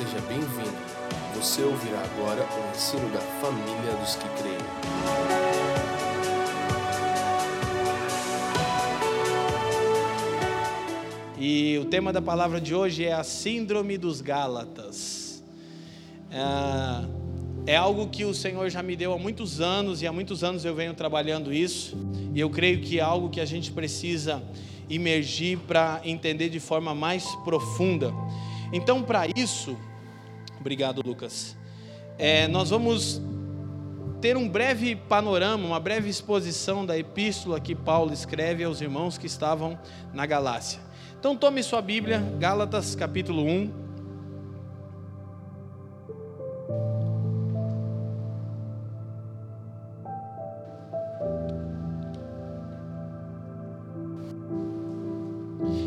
seja bem-vindo. Você ouvirá agora o ensino da família dos que creem. E o tema da palavra de hoje é a Síndrome dos Gálatas. É, é algo que o Senhor já me deu há muitos anos, e há muitos anos eu venho trabalhando isso, e eu creio que é algo que a gente precisa imergir para entender de forma mais profunda. Então, para isso, obrigado, Lucas. É, nós vamos ter um breve panorama, uma breve exposição da epístola que Paulo escreve aos irmãos que estavam na Galácia. Então, tome sua Bíblia, Gálatas capítulo 1.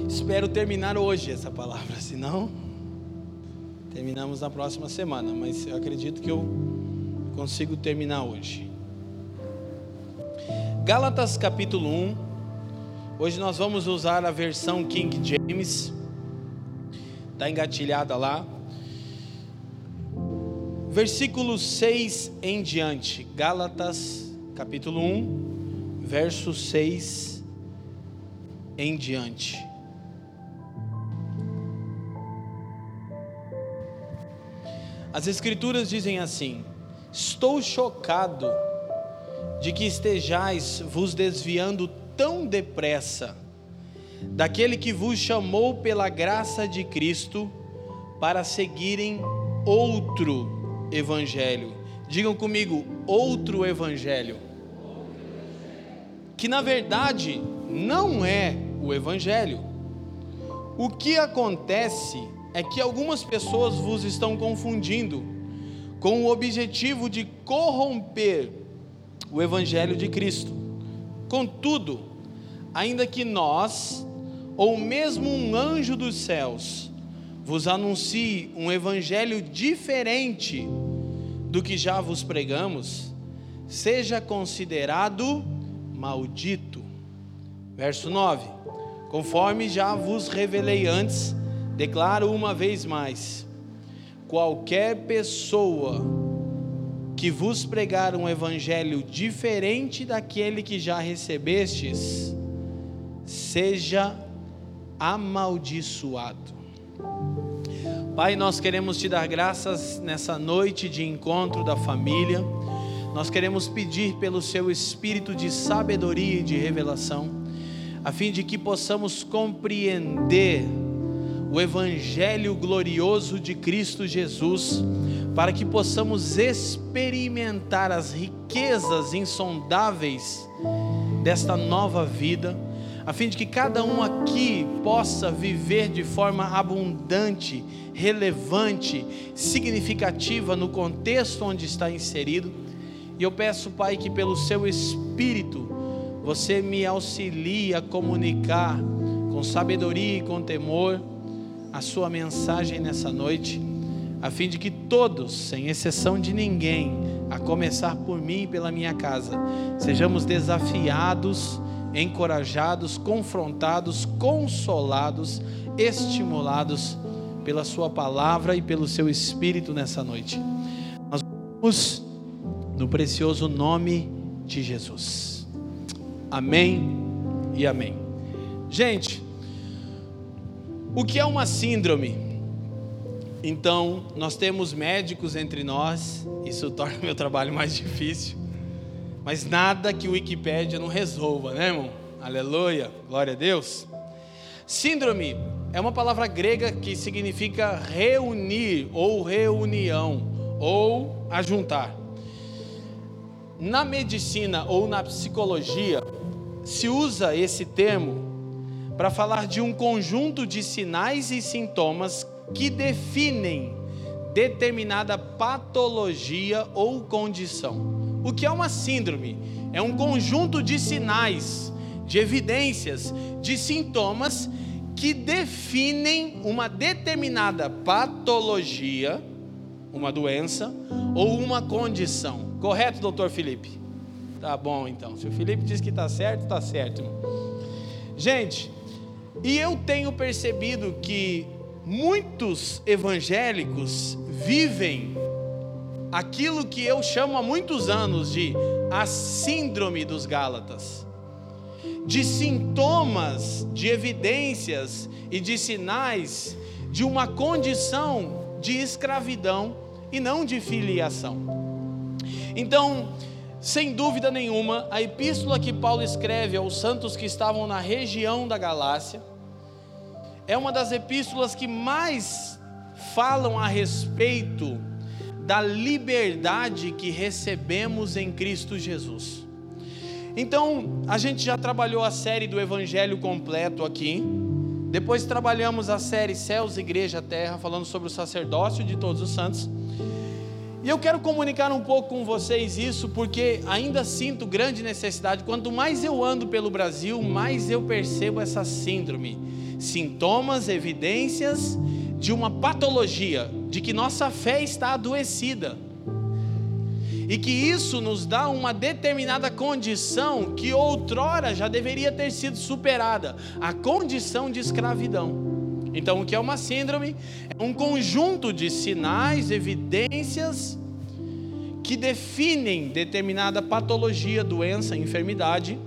Espero terminar hoje essa palavra, senão terminamos na próxima semana, mas eu acredito que eu consigo terminar hoje. Gálatas capítulo 1. Hoje nós vamos usar a versão King James. Está engatilhada lá. Versículo 6 em diante. Gálatas capítulo 1, verso 6 em diante. As Escrituras dizem assim: Estou chocado de que estejais vos desviando tão depressa daquele que vos chamou pela graça de Cristo para seguirem outro evangelho. Digam comigo, outro evangelho. Que na verdade não é o evangelho. O que acontece é que algumas pessoas vos estão confundindo com o objetivo de corromper o Evangelho de Cristo. Contudo, ainda que nós, ou mesmo um anjo dos céus, vos anuncie um Evangelho diferente do que já vos pregamos, seja considerado maldito. Verso 9: Conforme já vos revelei antes, Declaro uma vez mais: qualquer pessoa que vos pregar um evangelho diferente daquele que já recebestes, seja amaldiçoado. Pai, nós queremos te dar graças nessa noite de encontro da família. Nós queremos pedir pelo seu espírito de sabedoria e de revelação, a fim de que possamos compreender o Evangelho glorioso de Cristo Jesus, para que possamos experimentar as riquezas insondáveis desta nova vida, a fim de que cada um aqui possa viver de forma abundante, relevante, significativa no contexto onde está inserido. E eu peço, Pai, que pelo seu Espírito você me auxilie a comunicar com sabedoria e com temor a sua mensagem nessa noite, a fim de que todos, sem exceção de ninguém, a começar por mim e pela minha casa, sejamos desafiados, encorajados, confrontados, consolados, estimulados pela Sua palavra e pelo Seu Espírito nessa noite. Nós vamos no precioso nome de Jesus. Amém e amém. Gente, o que é uma síndrome? Então, nós temos médicos entre nós, isso torna o meu trabalho mais difícil, mas nada que o Wikipédia não resolva, né, irmão? Aleluia, glória a Deus. Síndrome é uma palavra grega que significa reunir ou reunião ou ajuntar. Na medicina ou na psicologia se usa esse termo para falar de um conjunto de sinais e sintomas que definem determinada patologia ou condição. O que é uma síndrome? É um conjunto de sinais, de evidências, de sintomas que definem uma determinada patologia, uma doença ou uma condição. Correto, doutor Felipe? Tá bom então. Se o Felipe diz que está certo, está certo. Gente, e eu tenho percebido que muitos evangélicos vivem aquilo que eu chamo há muitos anos de a síndrome dos Gálatas, de sintomas, de evidências e de sinais de uma condição de escravidão e não de filiação. Então, sem dúvida nenhuma, a epístola que Paulo escreve aos santos que estavam na região da Galácia é uma das epístolas que mais falam a respeito da liberdade que recebemos em Cristo Jesus. Então, a gente já trabalhou a série do Evangelho completo aqui. Depois trabalhamos a série Céus, Igreja, Terra, falando sobre o sacerdócio de todos os santos. E eu quero comunicar um pouco com vocês isso, porque ainda sinto grande necessidade. Quanto mais eu ando pelo Brasil, mais eu percebo essa síndrome, sintomas, evidências de uma patologia, de que nossa fé está adoecida. E que isso nos dá uma determinada condição que outrora já deveria ter sido superada a condição de escravidão. Então, o que é uma síndrome? É um conjunto de sinais, evidências que definem determinada patologia, doença, enfermidade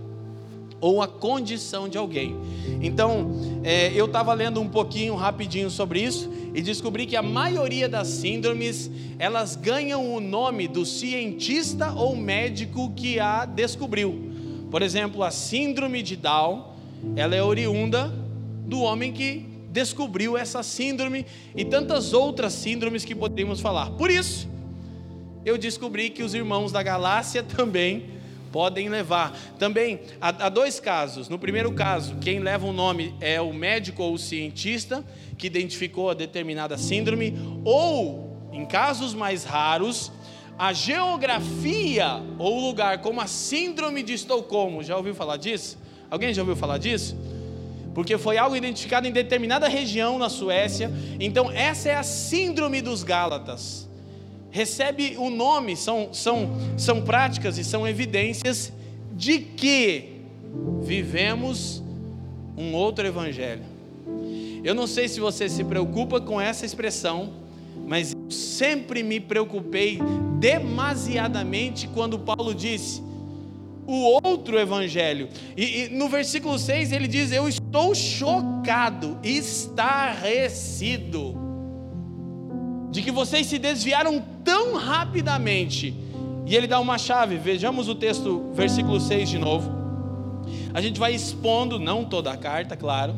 ou a condição de alguém. Então, é, eu estava lendo um pouquinho rapidinho sobre isso e descobri que a maioria das síndromes elas ganham o nome do cientista ou médico que a descobriu. Por exemplo, a síndrome de Down, ela é oriunda do homem que descobriu essa síndrome e tantas outras síndromes que poderíamos falar. Por isso, eu descobri que os irmãos da galáxia também podem levar. Também há, há dois casos. No primeiro caso, quem leva o nome é o médico ou o cientista que identificou a determinada síndrome, ou, em casos mais raros, a geografia ou lugar, como a síndrome de Estocolmo. Já ouviu falar disso? Alguém já ouviu falar disso? Porque foi algo identificado em determinada região na Suécia. Então, essa é a síndrome dos Gálatas recebe o nome, são, são, são práticas e são evidências de que vivemos um outro evangelho. Eu não sei se você se preocupa com essa expressão, mas eu sempre me preocupei demasiadamente quando Paulo disse o outro evangelho. E, e, no versículo 6 ele diz: Eu estou chocado, estarrecido de que vocês se desviaram tão rapidamente. E ele dá uma chave, vejamos o texto, versículo 6 de novo. A gente vai expondo, não toda a carta, claro.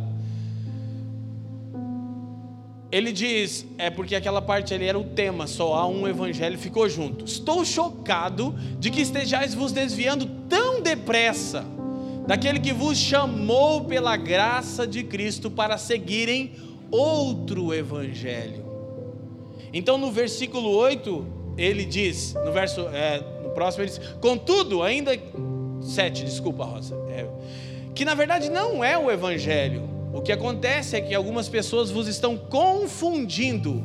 Ele diz, é porque aquela parte ali era o tema, só há um evangelho, ficou junto. Estou chocado de que estejais vos desviando tão depressa daquele que vos chamou pela graça de Cristo para seguirem outro evangelho então no versículo 8, ele diz, no verso, é, no próximo ele diz, contudo, ainda, 7, desculpa Rosa, é, que na verdade não é o Evangelho. O que acontece é que algumas pessoas vos estão confundindo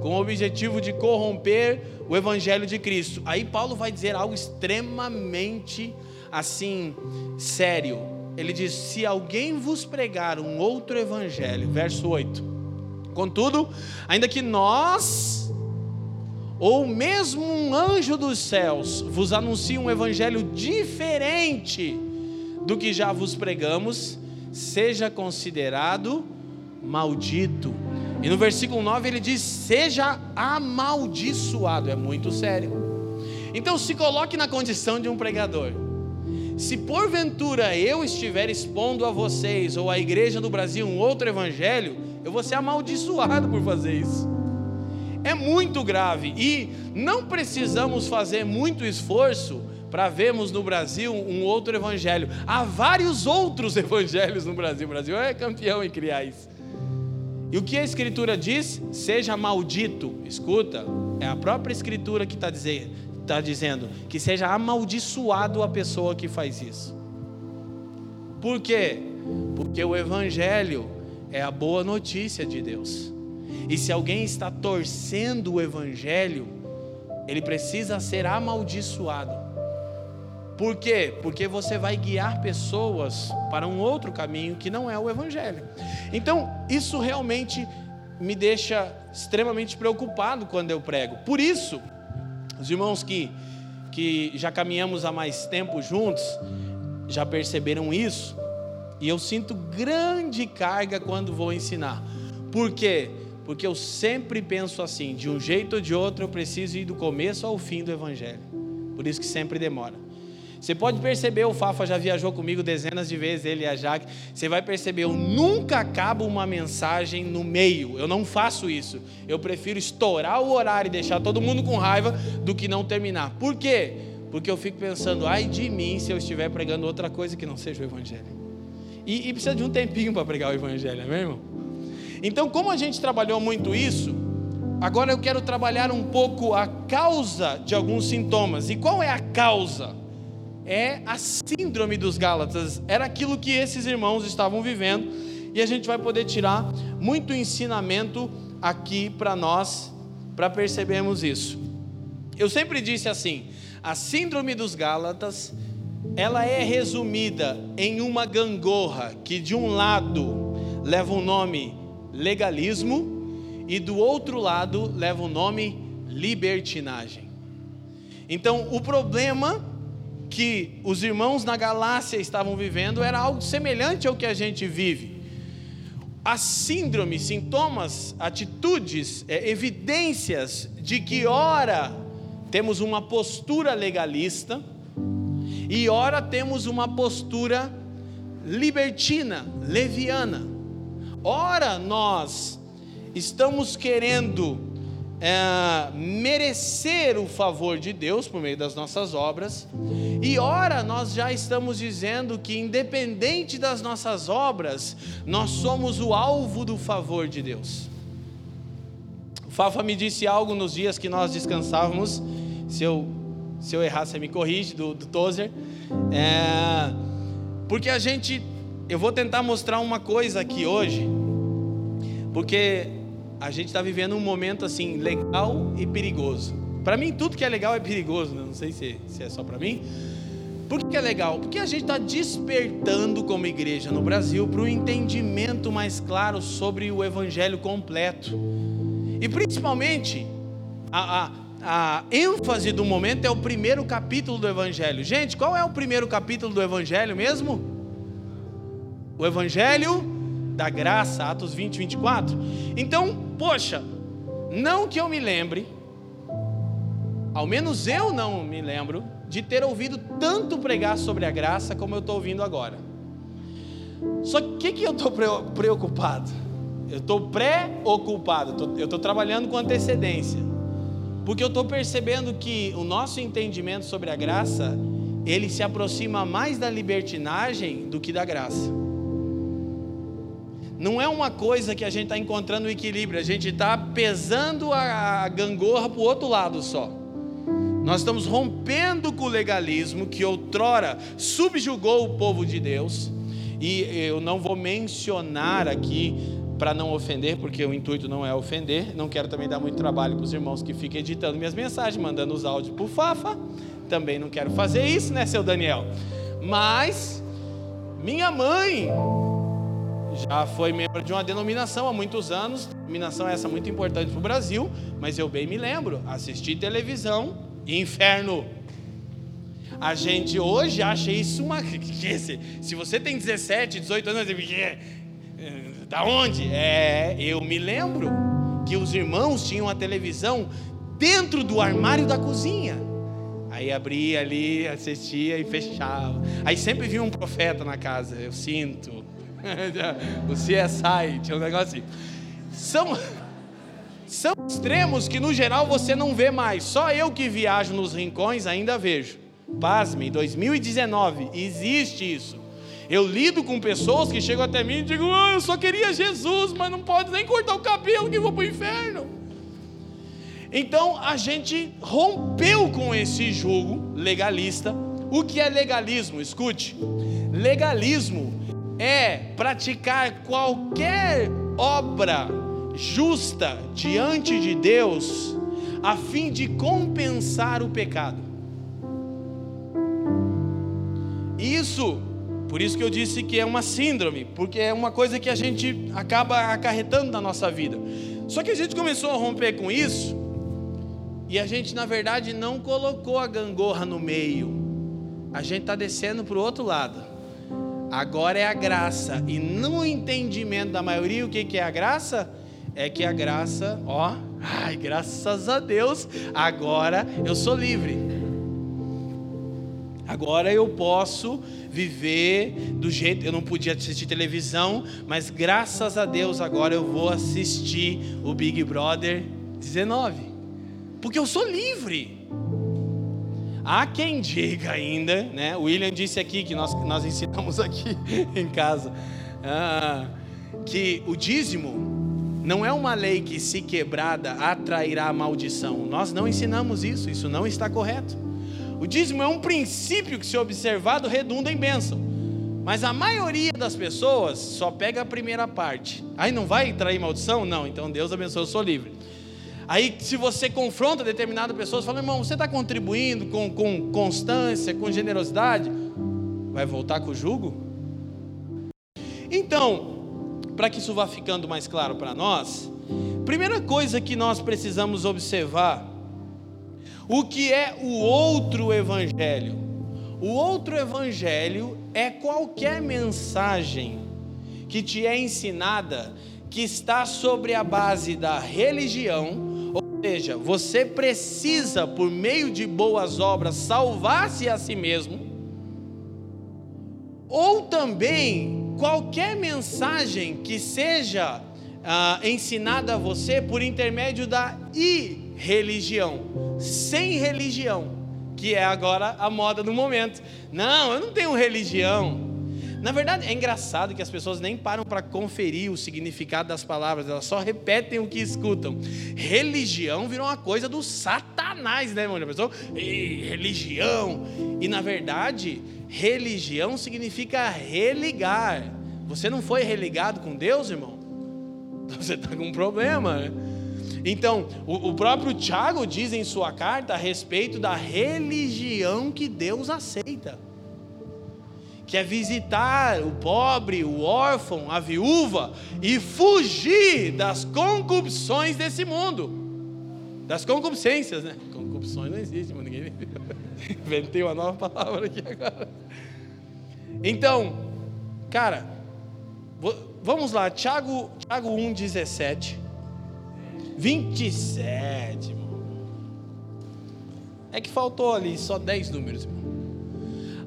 com o objetivo de corromper o Evangelho de Cristo. Aí Paulo vai dizer algo extremamente assim, sério. Ele diz: Se alguém vos pregar um outro Evangelho, verso 8 Contudo, ainda que nós, ou mesmo um anjo dos céus, vos anuncie um evangelho diferente do que já vos pregamos, seja considerado maldito. E no versículo 9 ele diz: seja amaldiçoado. É muito sério. Então se coloque na condição de um pregador. Se porventura eu estiver expondo a vocês ou à igreja do Brasil um outro evangelho, eu vou ser amaldiçoado por fazer isso. É muito grave e não precisamos fazer muito esforço para vermos no Brasil um outro evangelho. Há vários outros evangelhos no Brasil. O Brasil é campeão em criar isso. E o que a Escritura diz? Seja maldito. Escuta, é a própria Escritura que está dizendo, tá dizendo que seja amaldiçoado a pessoa que faz isso. Por quê? Porque o Evangelho é a boa notícia de Deus. E se alguém está torcendo o Evangelho, ele precisa ser amaldiçoado. Por quê? Porque você vai guiar pessoas para um outro caminho que não é o Evangelho. Então, isso realmente me deixa extremamente preocupado quando eu prego. Por isso, os irmãos que, que já caminhamos há mais tempo juntos já perceberam isso, e eu sinto grande carga quando vou ensinar. Por quê? Porque eu sempre penso assim, de um jeito ou de outro eu preciso ir do começo ao fim do evangelho. Por isso que sempre demora. Você pode perceber, o Fafa já viajou comigo dezenas de vezes, ele e a Jaque. Você vai perceber, eu nunca acabo uma mensagem no meio. Eu não faço isso. Eu prefiro estourar o horário e deixar todo mundo com raiva do que não terminar. Por quê? Porque eu fico pensando, ai de mim se eu estiver pregando outra coisa que não seja o Evangelho. E, e precisa de um tempinho para pregar o Evangelho, é mesmo? Então, como a gente trabalhou muito isso, agora eu quero trabalhar um pouco a causa de alguns sintomas. E qual é a causa? é a síndrome dos Gálatas. Era aquilo que esses irmãos estavam vivendo e a gente vai poder tirar muito ensinamento aqui para nós, para percebermos isso. Eu sempre disse assim: a síndrome dos Gálatas, ela é resumida em uma gangorra que de um lado leva o nome legalismo e do outro lado leva o nome libertinagem. Então, o problema que os irmãos na Galácia estavam vivendo era algo semelhante ao que a gente vive. A síndrome, sintomas, atitudes, é, evidências de que, ora, temos uma postura legalista e, ora, temos uma postura libertina, leviana. Ora, nós estamos querendo é, merecer o favor de Deus por meio das nossas obras, e ora nós já estamos dizendo que, independente das nossas obras, nós somos o alvo do favor de Deus. O Fafa me disse algo nos dias que nós descansávamos, se eu, se eu errar, você me corrige, do, do Tozer, é, porque a gente, eu vou tentar mostrar uma coisa aqui hoje, porque a gente está vivendo um momento assim legal e perigoso. Para mim, tudo que é legal é perigoso, né? não sei se, se é só para mim. Por que é legal? Porque a gente está despertando como igreja no Brasil para um entendimento mais claro sobre o Evangelho completo. E principalmente, a, a, a ênfase do momento é o primeiro capítulo do Evangelho. Gente, qual é o primeiro capítulo do Evangelho mesmo? O Evangelho da graça, Atos 20, 24. Então, poxa, não que eu me lembre, ao menos eu não me lembro, de ter ouvido tanto pregar sobre a graça como eu estou ouvindo agora. Só que o que, eu estou preocupado? Eu estou preocupado, eu estou trabalhando com antecedência, porque eu estou percebendo que o nosso entendimento sobre a graça, ele se aproxima mais da libertinagem do que da graça. Não é uma coisa que a gente está encontrando o equilíbrio, a gente está pesando a gangorra para o outro lado só. Nós estamos rompendo com o legalismo que outrora subjugou o povo de Deus, e eu não vou mencionar aqui para não ofender, porque o intuito não é ofender. Não quero também dar muito trabalho para os irmãos que ficam editando minhas mensagens, mandando os áudios para o Fafa. Também não quero fazer isso, né, seu Daniel? Mas minha mãe já foi membro de uma denominação há muitos anos, denominação essa muito importante para o Brasil, mas eu bem me lembro, assisti televisão, inferno. A gente hoje acha isso uma. Se você tem 17, 18 anos, da onde? É, eu me lembro que os irmãos tinham a televisão dentro do armário da cozinha. Aí abria ali, assistia e fechava. Aí sempre vinha um profeta na casa, eu sinto o CSI, tinha um negócio assim. São, são extremos que no geral você não vê mais. Só eu que viajo nos rincões ainda vejo. Pasme, 2019, existe isso. Eu lido com pessoas que chegam até mim e digam: oh, Eu só queria Jesus, mas não pode nem cortar o cabelo que vou para o inferno. Então a gente rompeu com esse jugo legalista. O que é legalismo? Escute: legalismo é praticar qualquer obra justa diante de Deus, a fim de compensar o pecado. Isso, por isso que eu disse que é uma síndrome, porque é uma coisa que a gente acaba acarretando na nossa vida. Só que a gente começou a romper com isso, e a gente, na verdade, não colocou a gangorra no meio, a gente está descendo para o outro lado. Agora é a graça, e no entendimento da maioria, o que, que é a graça? É que a graça, ó, ai, graças a Deus, agora eu sou livre. Agora eu posso viver do jeito. Eu não podia assistir televisão, mas graças a Deus agora eu vou assistir o Big Brother 19. Porque eu sou livre. Há quem diga ainda, né? O William disse aqui que nós, nós ensinamos aqui em casa, ah, que o dízimo não é uma lei que, se quebrada, atrairá maldição. Nós não ensinamos isso, isso não está correto. O dízimo é um princípio que, se observado, redunda em bênção. Mas a maioria das pessoas só pega a primeira parte. Aí não vai trair maldição? Não, então Deus abençoe, eu sou livre. Aí, se você confronta determinada pessoa, você fala, irmão, você está contribuindo com, com constância, com generosidade? Vai voltar com o jugo? Então, para que isso vá ficando mais claro para nós, primeira coisa que nós precisamos observar o que é o outro evangelho? O outro evangelho é qualquer mensagem que te é ensinada que está sobre a base da religião, ou seja, você precisa, por meio de boas obras, salvar-se a si mesmo, ou também qualquer mensagem que seja ah, ensinada a você por intermédio da irreligião, sem religião, que é agora a moda do momento. Não, eu não tenho religião. Na verdade, é engraçado que as pessoas nem param para conferir o significado das palavras, elas só repetem o que escutam. Religião virou uma coisa do satanás, né, mano? A pessoa, religião. E na verdade, religião significa religar. Você não foi religado com Deus, irmão? Você está com um problema, né? Então, o, o próprio Tiago diz em sua carta a respeito da religião que Deus aceita que é visitar o pobre, o órfão, a viúva e fugir das concupisções desse mundo, das concupiscências, né? Concupisções não existe, mas ninguém inventei uma nova palavra aqui agora. Então, cara, vamos lá, Tiago, Tiago 1,17. 27, irmão. É que faltou ali só 10 números.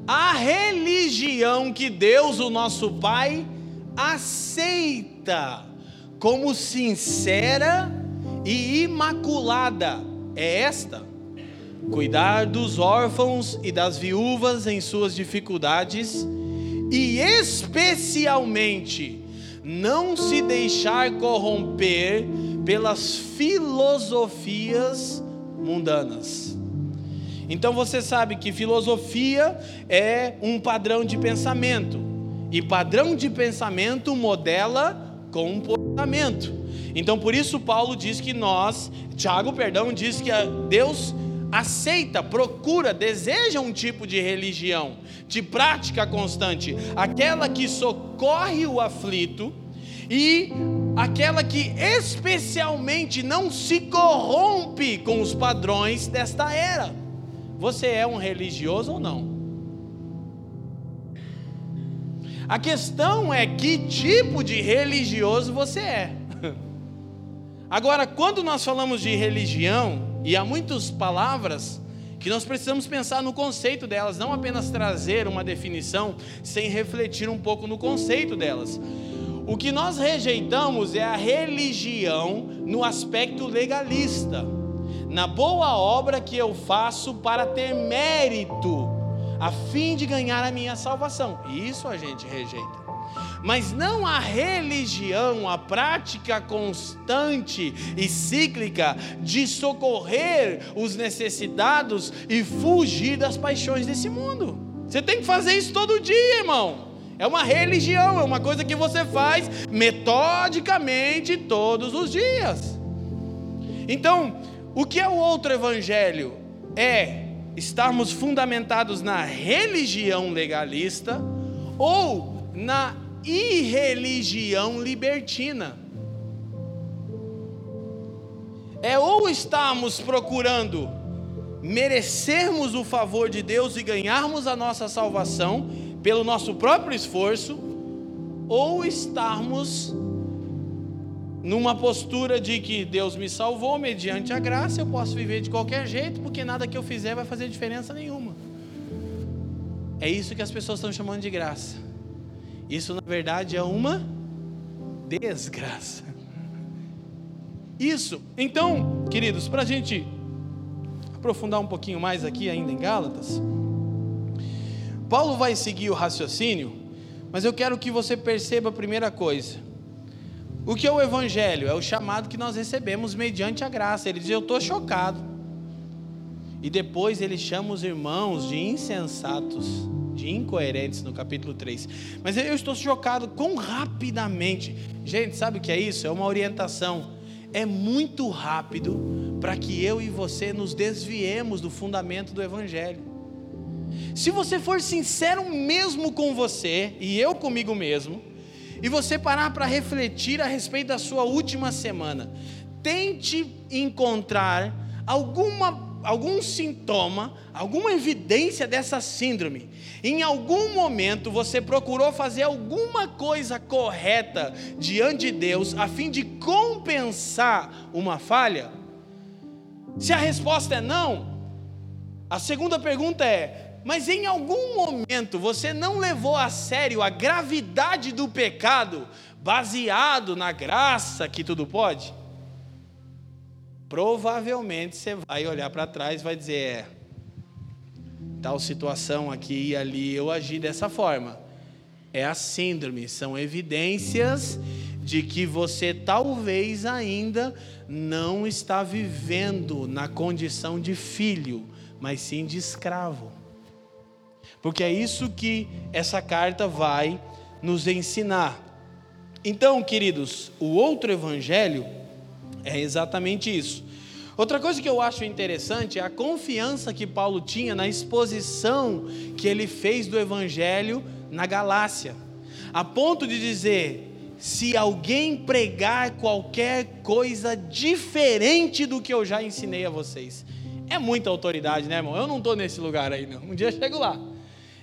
A religião que Deus, o nosso Pai, aceita como sincera e imaculada é esta: cuidar dos órfãos e das viúvas em suas dificuldades e, especialmente, não se deixar corromper pelas filosofias mundanas. Então você sabe que filosofia é um padrão de pensamento, e padrão de pensamento modela comportamento. Então por isso Paulo diz que nós, Tiago, perdão, diz que Deus aceita, procura, deseja um tipo de religião, de prática constante, aquela que socorre o aflito e aquela que especialmente não se corrompe com os padrões desta era. Você é um religioso ou não? A questão é que tipo de religioso você é. Agora, quando nós falamos de religião, e há muitas palavras que nós precisamos pensar no conceito delas, não apenas trazer uma definição sem refletir um pouco no conceito delas. O que nós rejeitamos é a religião no aspecto legalista, na boa obra que eu faço para ter mérito, a fim de ganhar a minha salvação. Isso a gente rejeita. Mas não a religião, a prática constante e cíclica de socorrer os necessitados e fugir das paixões desse mundo. Você tem que fazer isso todo dia, irmão. É uma religião, é uma coisa que você faz metodicamente todos os dias. Então, o que é o outro evangelho? É estarmos fundamentados na religião legalista ou na irreligião libertina. É ou estamos procurando merecermos o favor de Deus e ganharmos a nossa salvação pelo nosso próprio esforço, ou estarmos numa postura de que Deus me salvou mediante a graça, eu posso viver de qualquer jeito, porque nada que eu fizer vai fazer diferença nenhuma. É isso que as pessoas estão chamando de graça. Isso, na verdade, é uma desgraça. Isso. Então, queridos, para a gente aprofundar um pouquinho mais aqui ainda em Gálatas, Paulo vai seguir o raciocínio, mas eu quero que você perceba a primeira coisa. O que é o Evangelho? É o chamado que nós recebemos mediante a graça. Ele diz: Eu estou chocado. E depois ele chama os irmãos de insensatos, de incoerentes, no capítulo 3. Mas eu estou chocado com rapidamente. Gente, sabe o que é isso? É uma orientação. É muito rápido para que eu e você nos desviemos do fundamento do Evangelho. Se você for sincero mesmo com você, e eu comigo mesmo, e você parar para refletir a respeito da sua última semana, tente encontrar alguma, algum sintoma, alguma evidência dessa síndrome. Em algum momento você procurou fazer alguma coisa correta diante de Deus a fim de compensar uma falha? Se a resposta é não, a segunda pergunta é: mas em algum momento você não levou a sério a gravidade do pecado, baseado na graça que tudo pode? Provavelmente você vai olhar para trás e vai dizer: é, tal situação aqui e ali eu agi dessa forma. É a síndrome, são evidências de que você talvez ainda não está vivendo na condição de filho, mas sim de escravo porque é isso que essa carta vai nos ensinar. Então, queridos, o outro evangelho é exatamente isso. Outra coisa que eu acho interessante é a confiança que Paulo tinha na exposição que ele fez do evangelho na Galácia, a ponto de dizer: se alguém pregar qualquer coisa diferente do que eu já ensinei a vocês, é muita autoridade, né, irmão? Eu não estou nesse lugar aí, não. Um dia eu chego lá.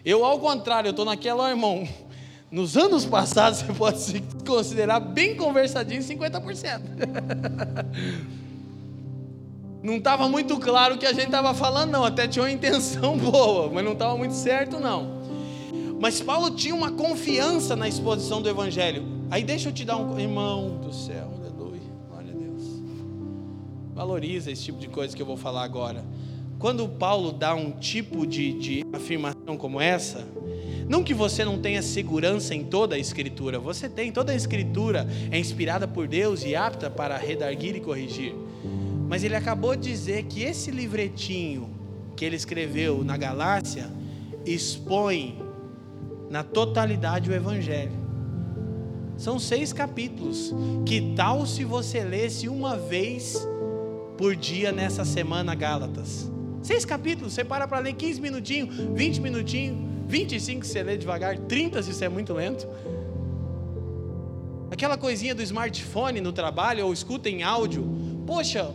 Eu, ao contrário, eu estou naquela, irmão. Nos anos passados, você pode se considerar bem conversadinho 50%. não estava muito claro o que a gente estava falando, não. Até tinha uma intenção boa, mas não estava muito certo, não. Mas Paulo tinha uma confiança na exposição do Evangelho. Aí deixa eu te dar um. Irmão do céu, aleluia, glória a Deus. Valoriza esse tipo de coisa que eu vou falar agora. Quando Paulo dá um tipo de, de afirmação como essa, não que você não tenha segurança em toda a Escritura, você tem, toda a Escritura é inspirada por Deus e apta para redarguir e corrigir. Mas ele acabou de dizer que esse livretinho que ele escreveu na Galácia expõe na totalidade o Evangelho. São seis capítulos. Que tal se você lesse uma vez por dia nessa semana Gálatas? Seis capítulos, você para para ler 15 minutinhos, 20 minutinhos, 25 se você lê devagar, 30 se você é muito lento. Aquela coisinha do smartphone no trabalho, ou escuta em áudio. Poxa,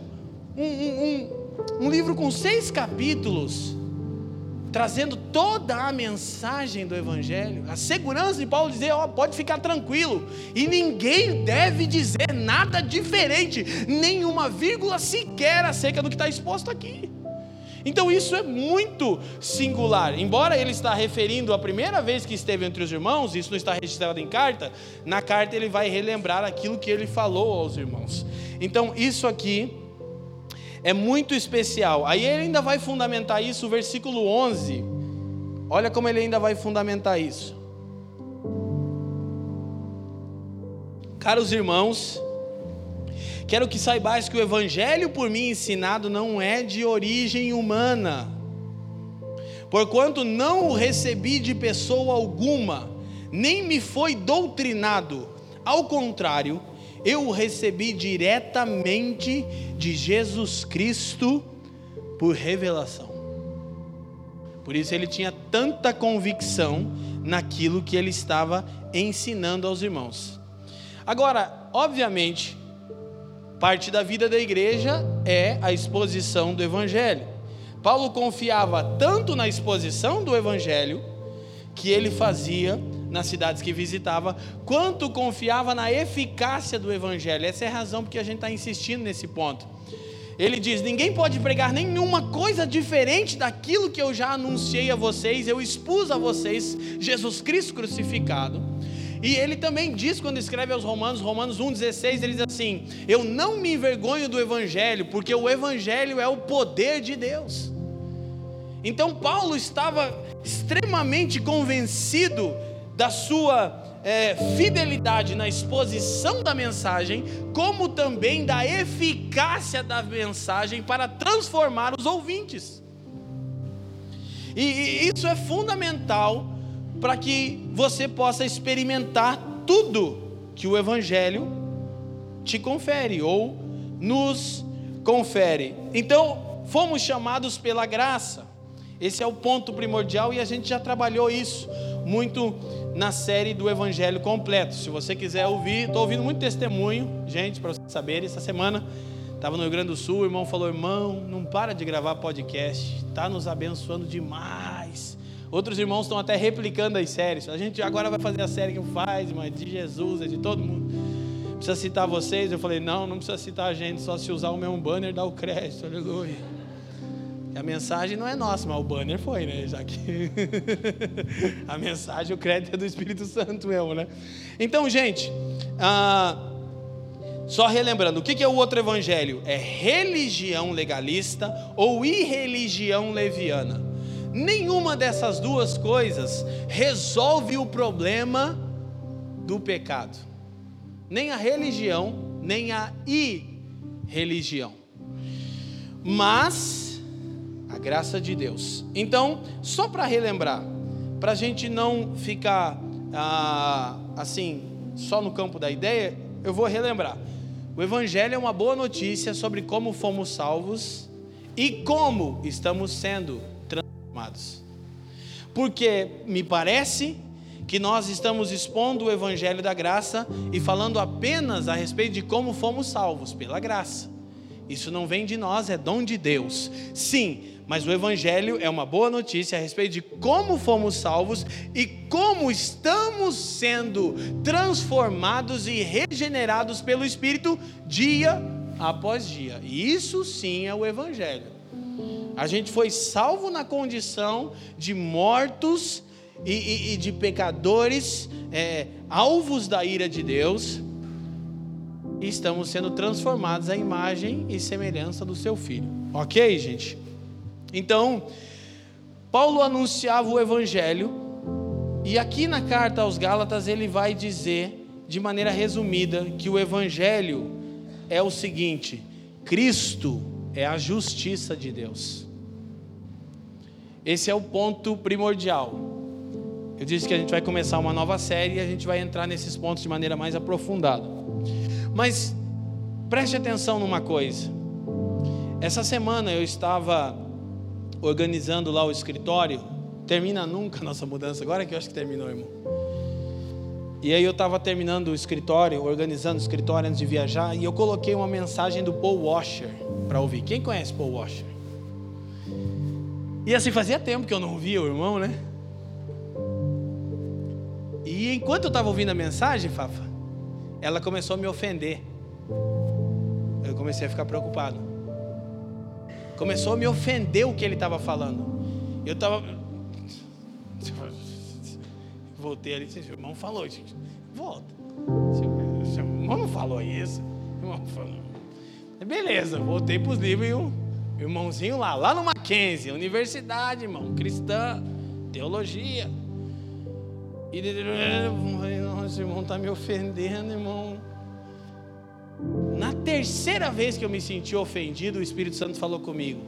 um, um, um, um livro com seis capítulos, trazendo toda a mensagem do Evangelho, a segurança de Paulo dizer: ó, oh, pode ficar tranquilo, e ninguém deve dizer nada diferente, nenhuma vírgula sequer acerca do que está exposto aqui. Então isso é muito singular. Embora ele está referindo a primeira vez que esteve entre os irmãos, isso não está registrado em carta, na carta ele vai relembrar aquilo que ele falou aos irmãos. Então isso aqui é muito especial. Aí ele ainda vai fundamentar isso, o versículo 11. Olha como ele ainda vai fundamentar isso. Caros irmãos, Quero que saibais que o evangelho por mim ensinado não é de origem humana, porquanto não o recebi de pessoa alguma, nem me foi doutrinado, ao contrário, eu o recebi diretamente de Jesus Cristo por revelação. Por isso ele tinha tanta convicção naquilo que ele estava ensinando aos irmãos. Agora, obviamente, Parte da vida da igreja é a exposição do Evangelho. Paulo confiava tanto na exposição do Evangelho que ele fazia nas cidades que visitava, quanto confiava na eficácia do Evangelho. Essa é a razão porque a gente está insistindo nesse ponto. Ele diz: ninguém pode pregar nenhuma coisa diferente daquilo que eu já anunciei a vocês, eu expus a vocês Jesus Cristo crucificado. E ele também diz, quando escreve aos Romanos, Romanos 1,16, ele diz assim: Eu não me envergonho do Evangelho, porque o Evangelho é o poder de Deus. Então, Paulo estava extremamente convencido da sua é, fidelidade na exposição da mensagem, como também da eficácia da mensagem para transformar os ouvintes. E, e isso é fundamental para que você possa experimentar tudo que o Evangelho te confere ou nos confere. Então, fomos chamados pela graça. Esse é o ponto primordial e a gente já trabalhou isso muito na série do Evangelho completo. Se você quiser ouvir, estou ouvindo muito testemunho, gente, para vocês saberem. Essa semana estava no Rio Grande do Sul, o irmão falou: irmão, não para de gravar podcast, está nos abençoando demais. Outros irmãos estão até replicando as séries. A gente agora vai fazer a série que eu faz, mas de Jesus, é de todo mundo. Precisa citar vocês? Eu falei: não, não precisa citar a gente, só se usar o mesmo banner dá o crédito, aleluia. A mensagem não é nossa, mas o banner foi, né? Já que a mensagem, o crédito é do Espírito Santo mesmo, né? Então, gente, ah, só relembrando, o que é o outro evangelho? É religião legalista ou irreligião leviana. Nenhuma dessas duas coisas resolve o problema do pecado. Nem a religião, nem a irreligião. Mas a graça de Deus. Então, só para relembrar, para a gente não ficar ah, assim, só no campo da ideia, eu vou relembrar. O Evangelho é uma boa notícia sobre como fomos salvos e como estamos sendo transformados. Porque me parece que nós estamos expondo o Evangelho da graça e falando apenas a respeito de como fomos salvos pela graça. Isso não vem de nós, é dom de Deus. Sim, mas o Evangelho é uma boa notícia a respeito de como fomos salvos e como estamos sendo transformados e regenerados pelo Espírito dia após dia. E isso sim é o Evangelho. A gente foi salvo na condição de mortos e, e, e de pecadores, é, alvos da ira de Deus, e estamos sendo transformados à imagem e semelhança do seu filho. Ok, gente? Então, Paulo anunciava o evangelho, e aqui na carta aos Gálatas ele vai dizer, de maneira resumida, que o evangelho é o seguinte: Cristo é a justiça de Deus. Esse é o ponto primordial. Eu disse que a gente vai começar uma nova série e a gente vai entrar nesses pontos de maneira mais aprofundada. Mas preste atenção numa coisa. Essa semana eu estava organizando lá o escritório. Termina nunca a nossa mudança, agora que eu acho que terminou, irmão. E aí eu estava terminando o escritório, organizando o escritório antes de viajar, e eu coloquei uma mensagem do Paul Washer para ouvir. Quem conhece Paul Washer? E assim, fazia tempo que eu não ouvia o irmão, né? E enquanto eu estava ouvindo a mensagem, Fafa, ela começou a me ofender. Eu comecei a ficar preocupado começou a me ofender o que ele estava falando. Eu estava. Voltei ali e disse: irmão falou, gente. Volta. O irmão não falou isso. Irmão falou. Beleza, voltei para os livros e o irmãozinho lá, lá no Mackenzie, universidade, irmão, cristã, teologia. E ele, irmão está me ofendendo, irmão. Na terceira vez que eu me senti ofendido, o Espírito Santo falou comigo: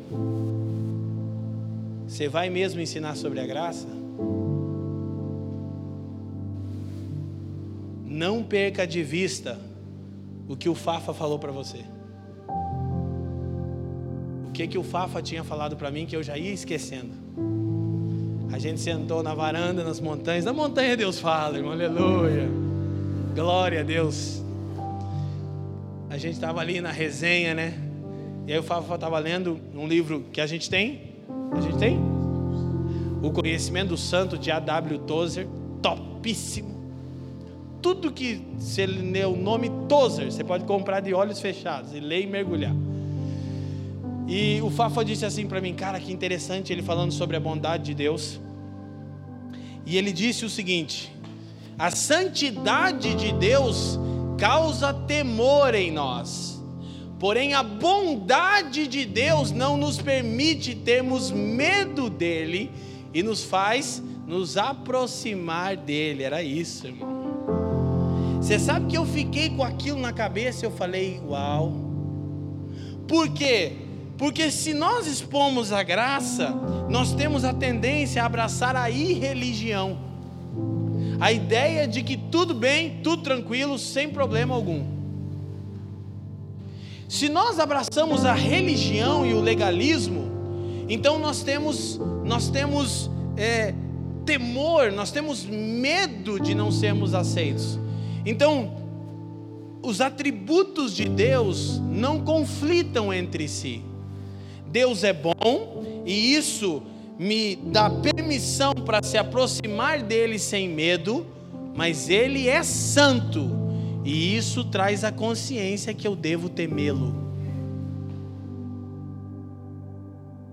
Você vai mesmo ensinar sobre a graça? Não perca de vista o que o Fafa falou para você. O que que o Fafa tinha falado para mim que eu já ia esquecendo. A gente sentou na varanda, nas montanhas. Na montanha Deus fala, irmão, aleluia. Glória a Deus. A gente estava ali na resenha, né? E aí o Fafa estava lendo um livro que a gente tem. A gente tem? O Conhecimento do Santo de A.W. Tozer. Topíssimo. Tudo que você lê o nome Tozer, você pode comprar de olhos fechados e ler e mergulhar. E o Fafa disse assim para mim, cara, que interessante ele falando sobre a bondade de Deus. E ele disse o seguinte: a santidade de Deus causa temor em nós Porém, a bondade de Deus não nos permite termos medo dele e nos faz nos aproximar dele. Era isso, irmão. Você sabe que eu fiquei com aquilo na cabeça, eu falei, uau. Por quê? Porque se nós expomos a graça, nós temos a tendência a abraçar a irreligião. A ideia de que tudo bem, tudo tranquilo, sem problema algum. Se nós abraçamos a religião e o legalismo, então nós temos, nós temos é, temor, nós temos medo de não sermos aceitos. Então, os atributos de Deus não conflitam entre si. Deus é bom e isso me dá permissão para se aproximar dele sem medo, mas ele é santo e isso traz a consciência que eu devo temê-lo.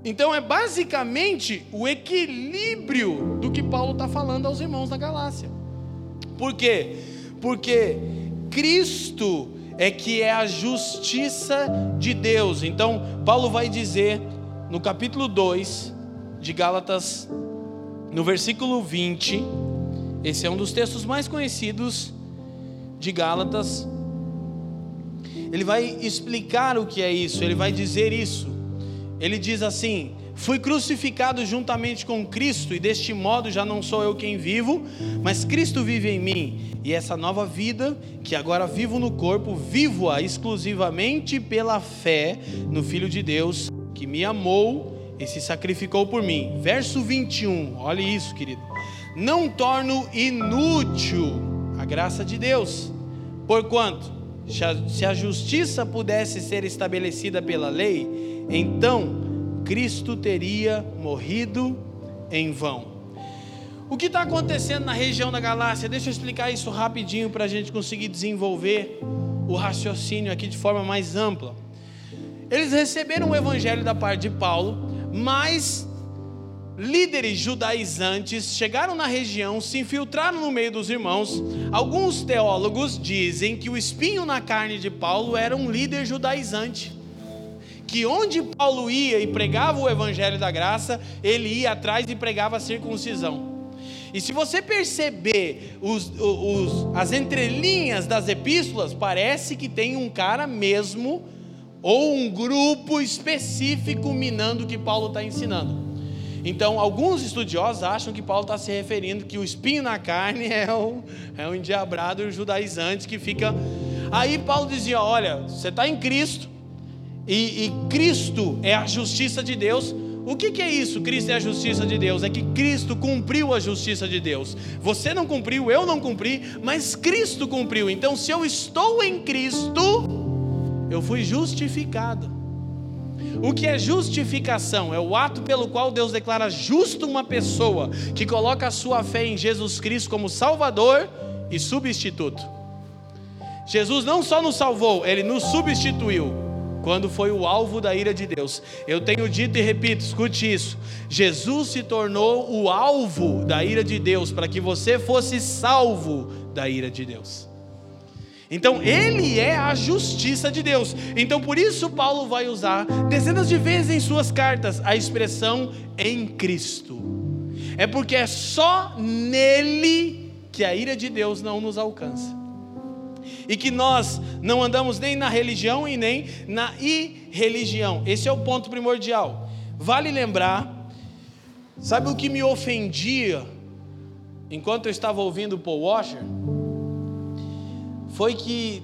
Então é basicamente o equilíbrio do que Paulo está falando aos irmãos da Galácia. Por quê? Porque Cristo é que é a justiça de Deus. Então, Paulo vai dizer no capítulo 2 de Gálatas, no versículo 20, esse é um dos textos mais conhecidos de Gálatas, ele vai explicar o que é isso, ele vai dizer isso. Ele diz assim: Fui crucificado juntamente com Cristo, e deste modo já não sou eu quem vivo, mas Cristo vive em mim. E essa nova vida, que agora vivo no corpo, vivo-a exclusivamente pela fé no Filho de Deus, que me amou e se sacrificou por mim. Verso 21, olhe isso, querido. Não torno inútil a graça de Deus. Porquanto, se a justiça pudesse ser estabelecida pela lei, então Cristo teria morrido em vão. O que está acontecendo na região da Galácia? Deixa eu explicar isso rapidinho para a gente conseguir desenvolver o raciocínio aqui de forma mais ampla. Eles receberam o evangelho da parte de Paulo, mas líderes judaizantes chegaram na região, se infiltraram no meio dos irmãos. Alguns teólogos dizem que o espinho na carne de Paulo era um líder judaizante. Que onde Paulo ia e pregava o evangelho da graça, ele ia atrás e pregava a circuncisão. E se você perceber os, os, as entrelinhas das epístolas, parece que tem um cara mesmo, ou um grupo específico minando o que Paulo está ensinando. Então, alguns estudiosos acham que Paulo está se referindo que o espinho na carne é o, é o endiabrado judaizante que fica. Aí Paulo dizia: Olha, você está em Cristo, e, e, Cristo é a justiça de Deus. O que, que é isso? Cristo é a justiça de Deus. É que Cristo cumpriu a justiça de Deus. Você não cumpriu, eu não cumpri, mas Cristo cumpriu. Então, se eu estou em Cristo, eu fui justificado. O que é justificação? É o ato pelo qual Deus declara justo uma pessoa que coloca a sua fé em Jesus Cristo como Salvador e substituto. Jesus não só nos salvou, ele nos substituiu quando foi o alvo da ira de Deus. Eu tenho dito e repito, escute isso: Jesus se tornou o alvo da ira de Deus para que você fosse salvo da ira de Deus. Então, ele é a justiça de Deus. Então, por isso, Paulo vai usar dezenas de vezes em suas cartas a expressão em Cristo. É porque é só nele que a ira de Deus não nos alcança. E que nós não andamos nem na religião e nem na irreligião. Esse é o ponto primordial. Vale lembrar, sabe o que me ofendia enquanto eu estava ouvindo Paul Washer? foi que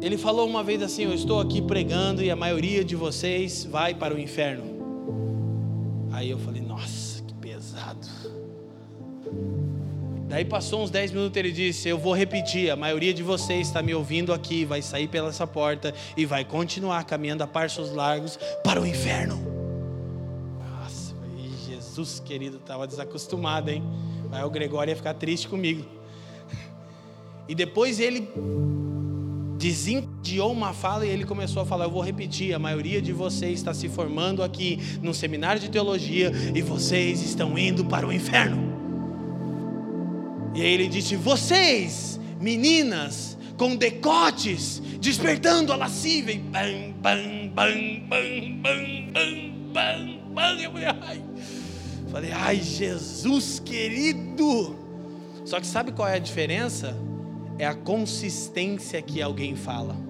ele falou uma vez assim: Eu estou aqui pregando e a maioria de vocês vai para o inferno. Aí eu falei: Daí passou uns 10 minutos, ele disse: Eu vou repetir, a maioria de vocês está me ouvindo aqui, vai sair pela essa porta e vai continuar caminhando a passos largos para o inferno. Nossa, Jesus querido, estava desacostumado, hein? Aí o Gregório ia ficar triste comigo. E depois ele desencadeou uma fala e ele começou a falar: Eu vou repetir, a maioria de vocês está se formando aqui num seminário de teologia e vocês estão indo para o inferno. E aí ele disse: Vocês, meninas, com decotes, despertando a lascívia, e bam, bam, bam, bam, bam, bam, bam, bam. Eu falei, ai. falei, ai, Jesus querido. Só que sabe qual é a diferença? É a consistência que alguém fala.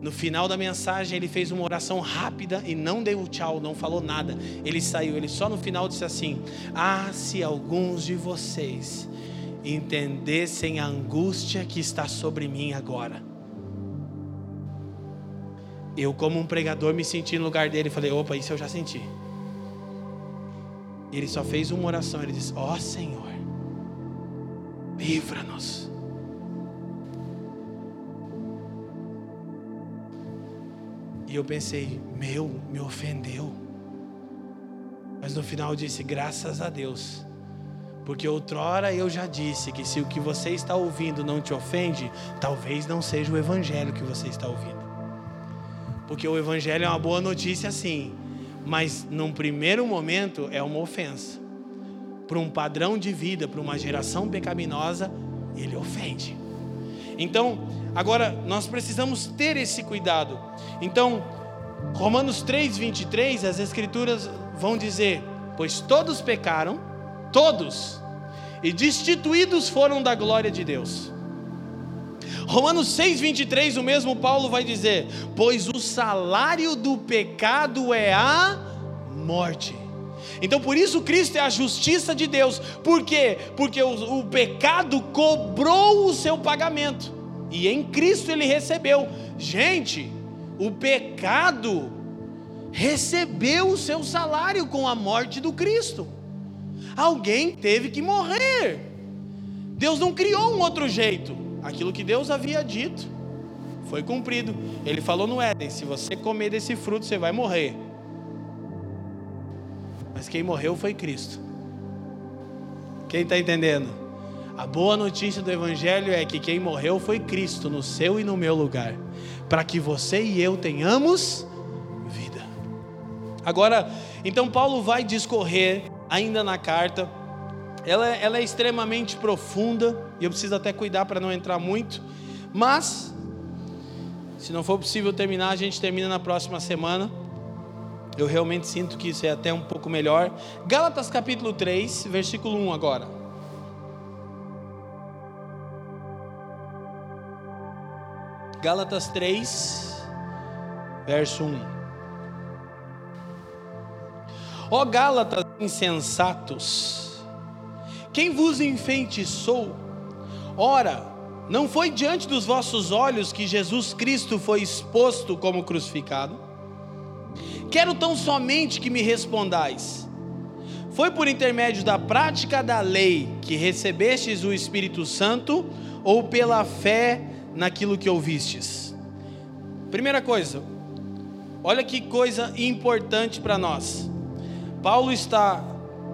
No final da mensagem, ele fez uma oração rápida e não deu tchau, não falou nada. Ele saiu, ele só no final disse assim: Ah, se alguns de vocês entendessem a angústia que está sobre mim agora. Eu, como um pregador, me senti no lugar dele e falei: opa, isso eu já senti. Ele só fez uma oração, ele disse: Ó oh, Senhor, livra-nos E eu pensei, meu, me ofendeu. Mas no final eu disse, graças a Deus. Porque outrora eu já disse que se o que você está ouvindo não te ofende, talvez não seja o evangelho que você está ouvindo. Porque o evangelho é uma boa notícia sim, mas num primeiro momento é uma ofensa. Para um padrão de vida, para uma geração pecaminosa, ele ofende. Então, agora nós precisamos ter esse cuidado. Então, Romanos 3, 23, as Escrituras vão dizer: Pois todos pecaram, todos, e destituídos foram da glória de Deus. Romanos 6, 23, o mesmo Paulo vai dizer: Pois o salário do pecado é a morte. Então por isso Cristo é a justiça de Deus. Por quê? Porque o, o pecado cobrou o seu pagamento. E em Cristo ele recebeu. Gente, o pecado recebeu o seu salário com a morte do Cristo. Alguém teve que morrer. Deus não criou um outro jeito. Aquilo que Deus havia dito foi cumprido. Ele falou no Éden: se você comer desse fruto, você vai morrer. Mas quem morreu foi Cristo. Quem está entendendo? A boa notícia do Evangelho é que quem morreu foi Cristo, no seu e no meu lugar, para que você e eu tenhamos vida. Agora, então Paulo vai discorrer ainda na carta, ela, ela é extremamente profunda, e eu preciso até cuidar para não entrar muito, mas, se não for possível terminar, a gente termina na próxima semana. Eu realmente sinto que isso é até um pouco melhor. Gálatas capítulo 3, versículo 1 agora. Gálatas 3, verso 1. Ó Gálatas insensatos, quem vos enfeitiçou? Ora, não foi diante dos vossos olhos que Jesus Cristo foi exposto como crucificado? Quero tão somente que me respondais: Foi por intermédio da prática da lei que recebestes o Espírito Santo ou pela fé naquilo que ouvistes? Primeira coisa, olha que coisa importante para nós. Paulo está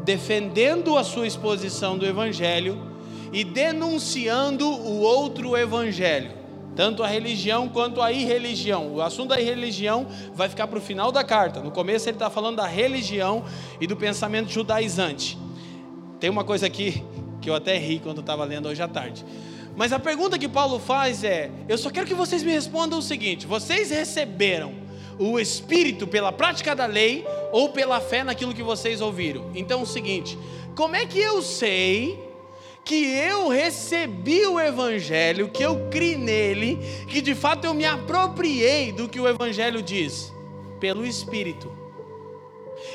defendendo a sua exposição do Evangelho e denunciando o outro Evangelho tanto a religião quanto a irreligião. O assunto da irreligião vai ficar para o final da carta. No começo ele está falando da religião e do pensamento judaizante. Tem uma coisa aqui que eu até ri quando estava lendo hoje à tarde. Mas a pergunta que Paulo faz é: eu só quero que vocês me respondam o seguinte: vocês receberam o Espírito pela prática da lei ou pela fé naquilo que vocês ouviram? Então, é o seguinte: como é que eu sei que eu recebi o Evangelho, que eu criei nele, que de fato eu me apropriei do que o Evangelho diz, pelo Espírito.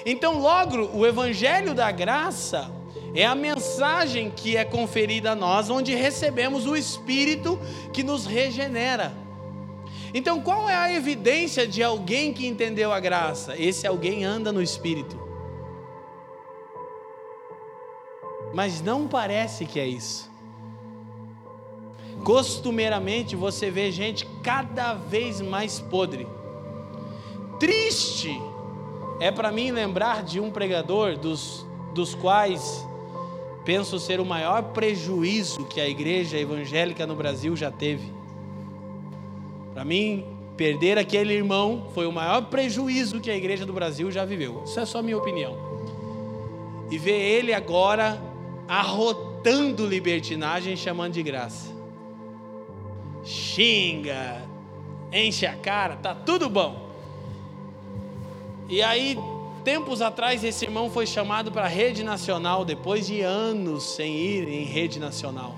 Então, logo, o Evangelho da graça é a mensagem que é conferida a nós, onde recebemos o Espírito que nos regenera. Então, qual é a evidência de alguém que entendeu a graça? Esse alguém anda no Espírito. Mas não parece que é isso. Costumeiramente você vê gente cada vez mais podre. Triste é para mim lembrar de um pregador dos, dos quais penso ser o maior prejuízo que a igreja evangélica no Brasil já teve. Para mim, perder aquele irmão foi o maior prejuízo que a igreja do Brasil já viveu. Isso é só minha opinião. E ver ele agora arrotando libertinagem chamando de graça. Xinga, enche a cara, tá tudo bom. E aí, tempos atrás, esse irmão foi chamado para a rede nacional, depois de anos sem ir em rede nacional.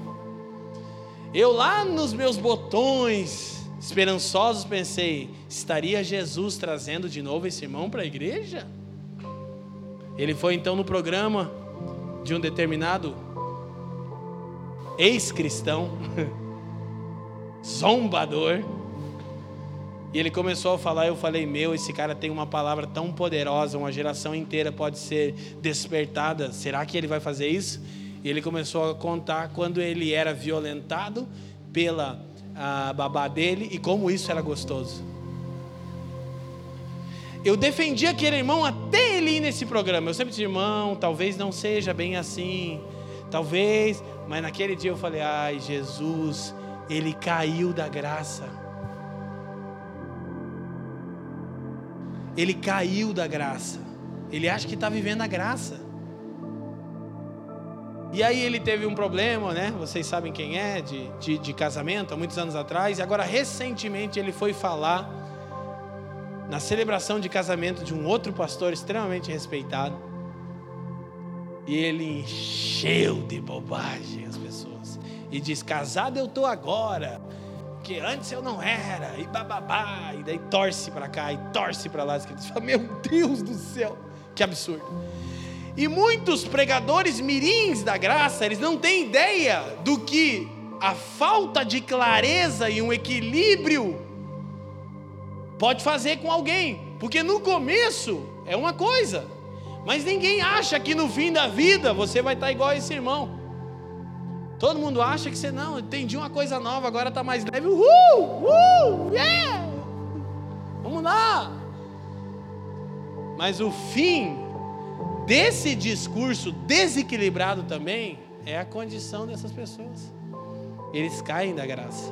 Eu lá nos meus botões, esperançosos, pensei: estaria Jesus trazendo de novo esse irmão para a igreja? Ele foi então no programa de um determinado ex-cristão, zombador, e ele começou a falar, eu falei: Meu, esse cara tem uma palavra tão poderosa, uma geração inteira pode ser despertada. Será que ele vai fazer isso? E ele começou a contar quando ele era violentado pela babá dele e como isso era gostoso. Eu defendi aquele irmão até ele ir nesse programa. Eu sempre disse, irmão, talvez não seja bem assim, talvez, mas naquele dia eu falei, ai, Jesus, ele caiu da graça. ele caiu da graça. Ele acha que está vivendo a graça. E aí ele teve um problema, né? Vocês sabem quem é, de, de, de, casamento, há muitos anos atrás. E agora, recentemente, ele foi falar na celebração de casamento de um outro pastor extremamente respeitado. E ele encheu de bobagem as pessoas. E diz: Casado eu estou agora porque antes eu não era, e bababá, e daí torce para cá e torce para lá. Meu Deus do céu, que absurdo. E muitos pregadores mirins da graça, eles não têm ideia do que a falta de clareza e um equilíbrio pode fazer com alguém, porque no começo é uma coisa, mas ninguém acha que no fim da vida você vai estar igual a esse irmão. Todo mundo acha que você não, entendi uma coisa nova, agora está mais leve. Uhul! Uhul! Yeah! Vamos lá! Mas o fim desse discurso desequilibrado também é a condição dessas pessoas. Eles caem da graça.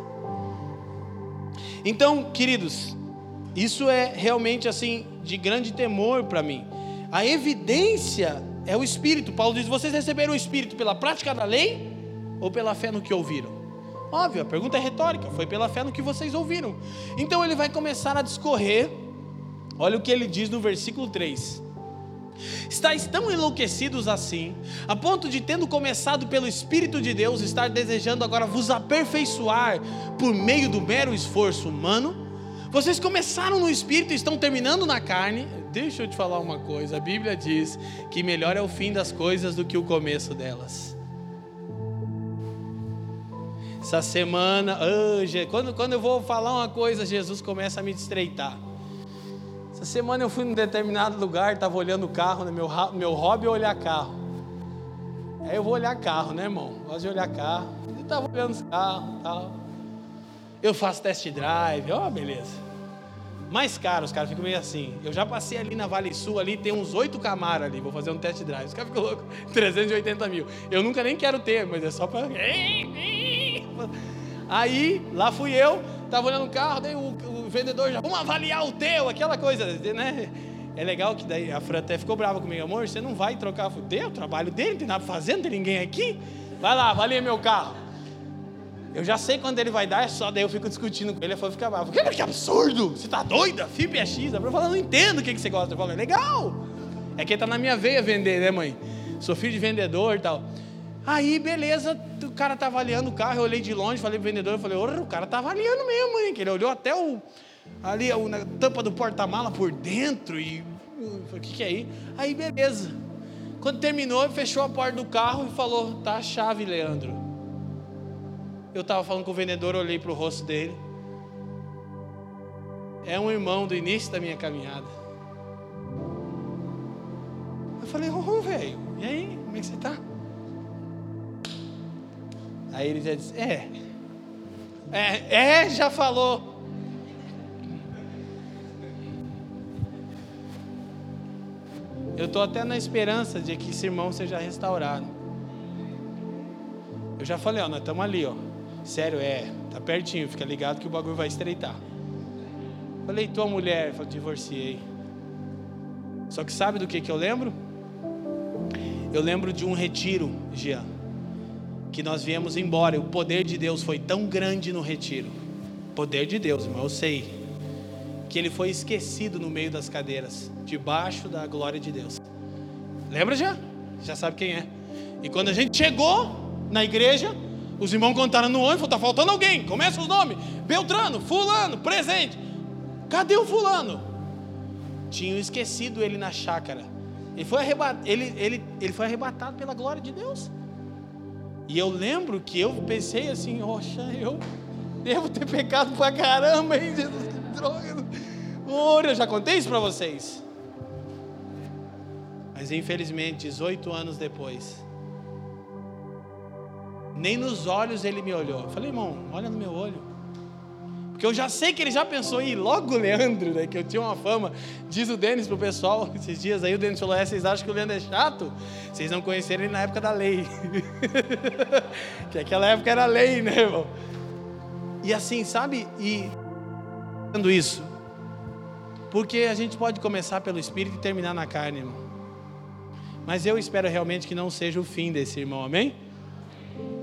Então, queridos, isso é realmente assim de grande temor para mim. A evidência é o Espírito. Paulo diz: vocês receberam o Espírito pela prática da lei ou pela fé no que ouviram? Óbvio, a pergunta é retórica, foi pela fé no que vocês ouviram. Então ele vai começar a discorrer, olha o que ele diz no versículo 3. Estais tão enlouquecidos assim, a ponto de, tendo começado pelo Espírito de Deus, estar desejando agora vos aperfeiçoar por meio do mero esforço humano? Vocês começaram no Espírito e estão terminando na carne? Deixa eu te falar uma coisa: a Bíblia diz que melhor é o fim das coisas do que o começo delas. Essa semana, oh, quando, quando eu vou falar uma coisa, Jesus começa a me estreitar. Essa semana eu fui num determinado lugar, estava olhando o carro, né? meu, meu hobby é olhar carro. Aí eu vou olhar carro, né, irmão? Gosto de olhar carro. Eu estava olhando os carros e tal. Eu faço test drive, ó, oh, beleza. Mais caro, os caras ficam meio assim. Eu já passei ali na Vale Sul, ali tem uns oito Camaro ali, vou fazer um test drive. Os caras ficam loucos, 380 mil. Eu nunca nem quero ter, mas é só para. Aí, lá fui eu, tava olhando o carro, daí o, o, vendedor já, vamos avaliar o teu, aquela coisa, né? É legal que daí a Fran até ficou brava comigo, amor, você não vai trocar? Eu falei, o trabalho dele, não tem nada para fazer, não tem ninguém aqui. Vai lá, avalia meu carro. Eu já sei quando ele vai dar, é só daí eu fico discutindo com ele, ele falou, fica bravo. Que, que absurdo! Você tá doida? FIP é X. Eu falo, não entendo o que, que você gosta. Eu falo, é legal. É que tá na minha veia vender, né, mãe? Sou filho de vendedor e tal. Aí, beleza, o cara tá avaliando o carro, eu olhei de longe, falei pro vendedor, eu falei, o cara tá avaliando mesmo, hein? Que ele olhou até o, ali, a, a tampa do porta-mala por dentro e... O que que é aí? Aí, beleza. Quando terminou, fechou a porta do carro e falou, tá a chave, Leandro. Eu estava falando com o vendedor, olhei para o rosto dele. É um irmão do início da minha caminhada. Eu falei, ô oh, velho, e aí, como é que você está? Aí ele já disse: É, é, é já falou. Eu estou até na esperança de que esse irmão seja restaurado. Eu já falei, ó, nós estamos ali, ó. Sério, é, tá pertinho, fica ligado que o bagulho vai estreitar. Falei, tua mulher, eu divorciei. Só que sabe do que, que eu lembro? Eu lembro de um retiro, Jean, que nós viemos embora. O poder de Deus foi tão grande no retiro. Poder de Deus, irmão, eu sei. Que ele foi esquecido no meio das cadeiras, debaixo da glória de Deus. Lembra já? Já sabe quem é. E quando a gente chegou na igreja, os irmãos contaram no ônibus, tá faltando alguém. Começa os nomes: Beltrano, Fulano, presente. Cadê o Fulano? Tinham esquecido ele na chácara. Ele foi, arrebatado, ele, ele, ele foi arrebatado pela glória de Deus. E eu lembro que eu pensei assim, oxa, eu devo ter pecado pra caramba, hein, Jesus, que droga. Eu já contei isso para vocês. Mas infelizmente, 18 anos depois, nem nos olhos ele me olhou. Eu falei, irmão, olha no meu olho. Porque eu já sei que ele já pensou em logo o Leandro, né? Que eu tinha uma fama. Diz o Denis pro pessoal, esses dias aí o Denis falou: é, vocês acham que o Leandro é chato? Vocês não conheceram ele na época da lei. que aquela época era lei, né, irmão? E assim, sabe? E isso. Porque a gente pode começar pelo Espírito e terminar na carne, irmão. Mas eu espero realmente que não seja o fim desse irmão, amém?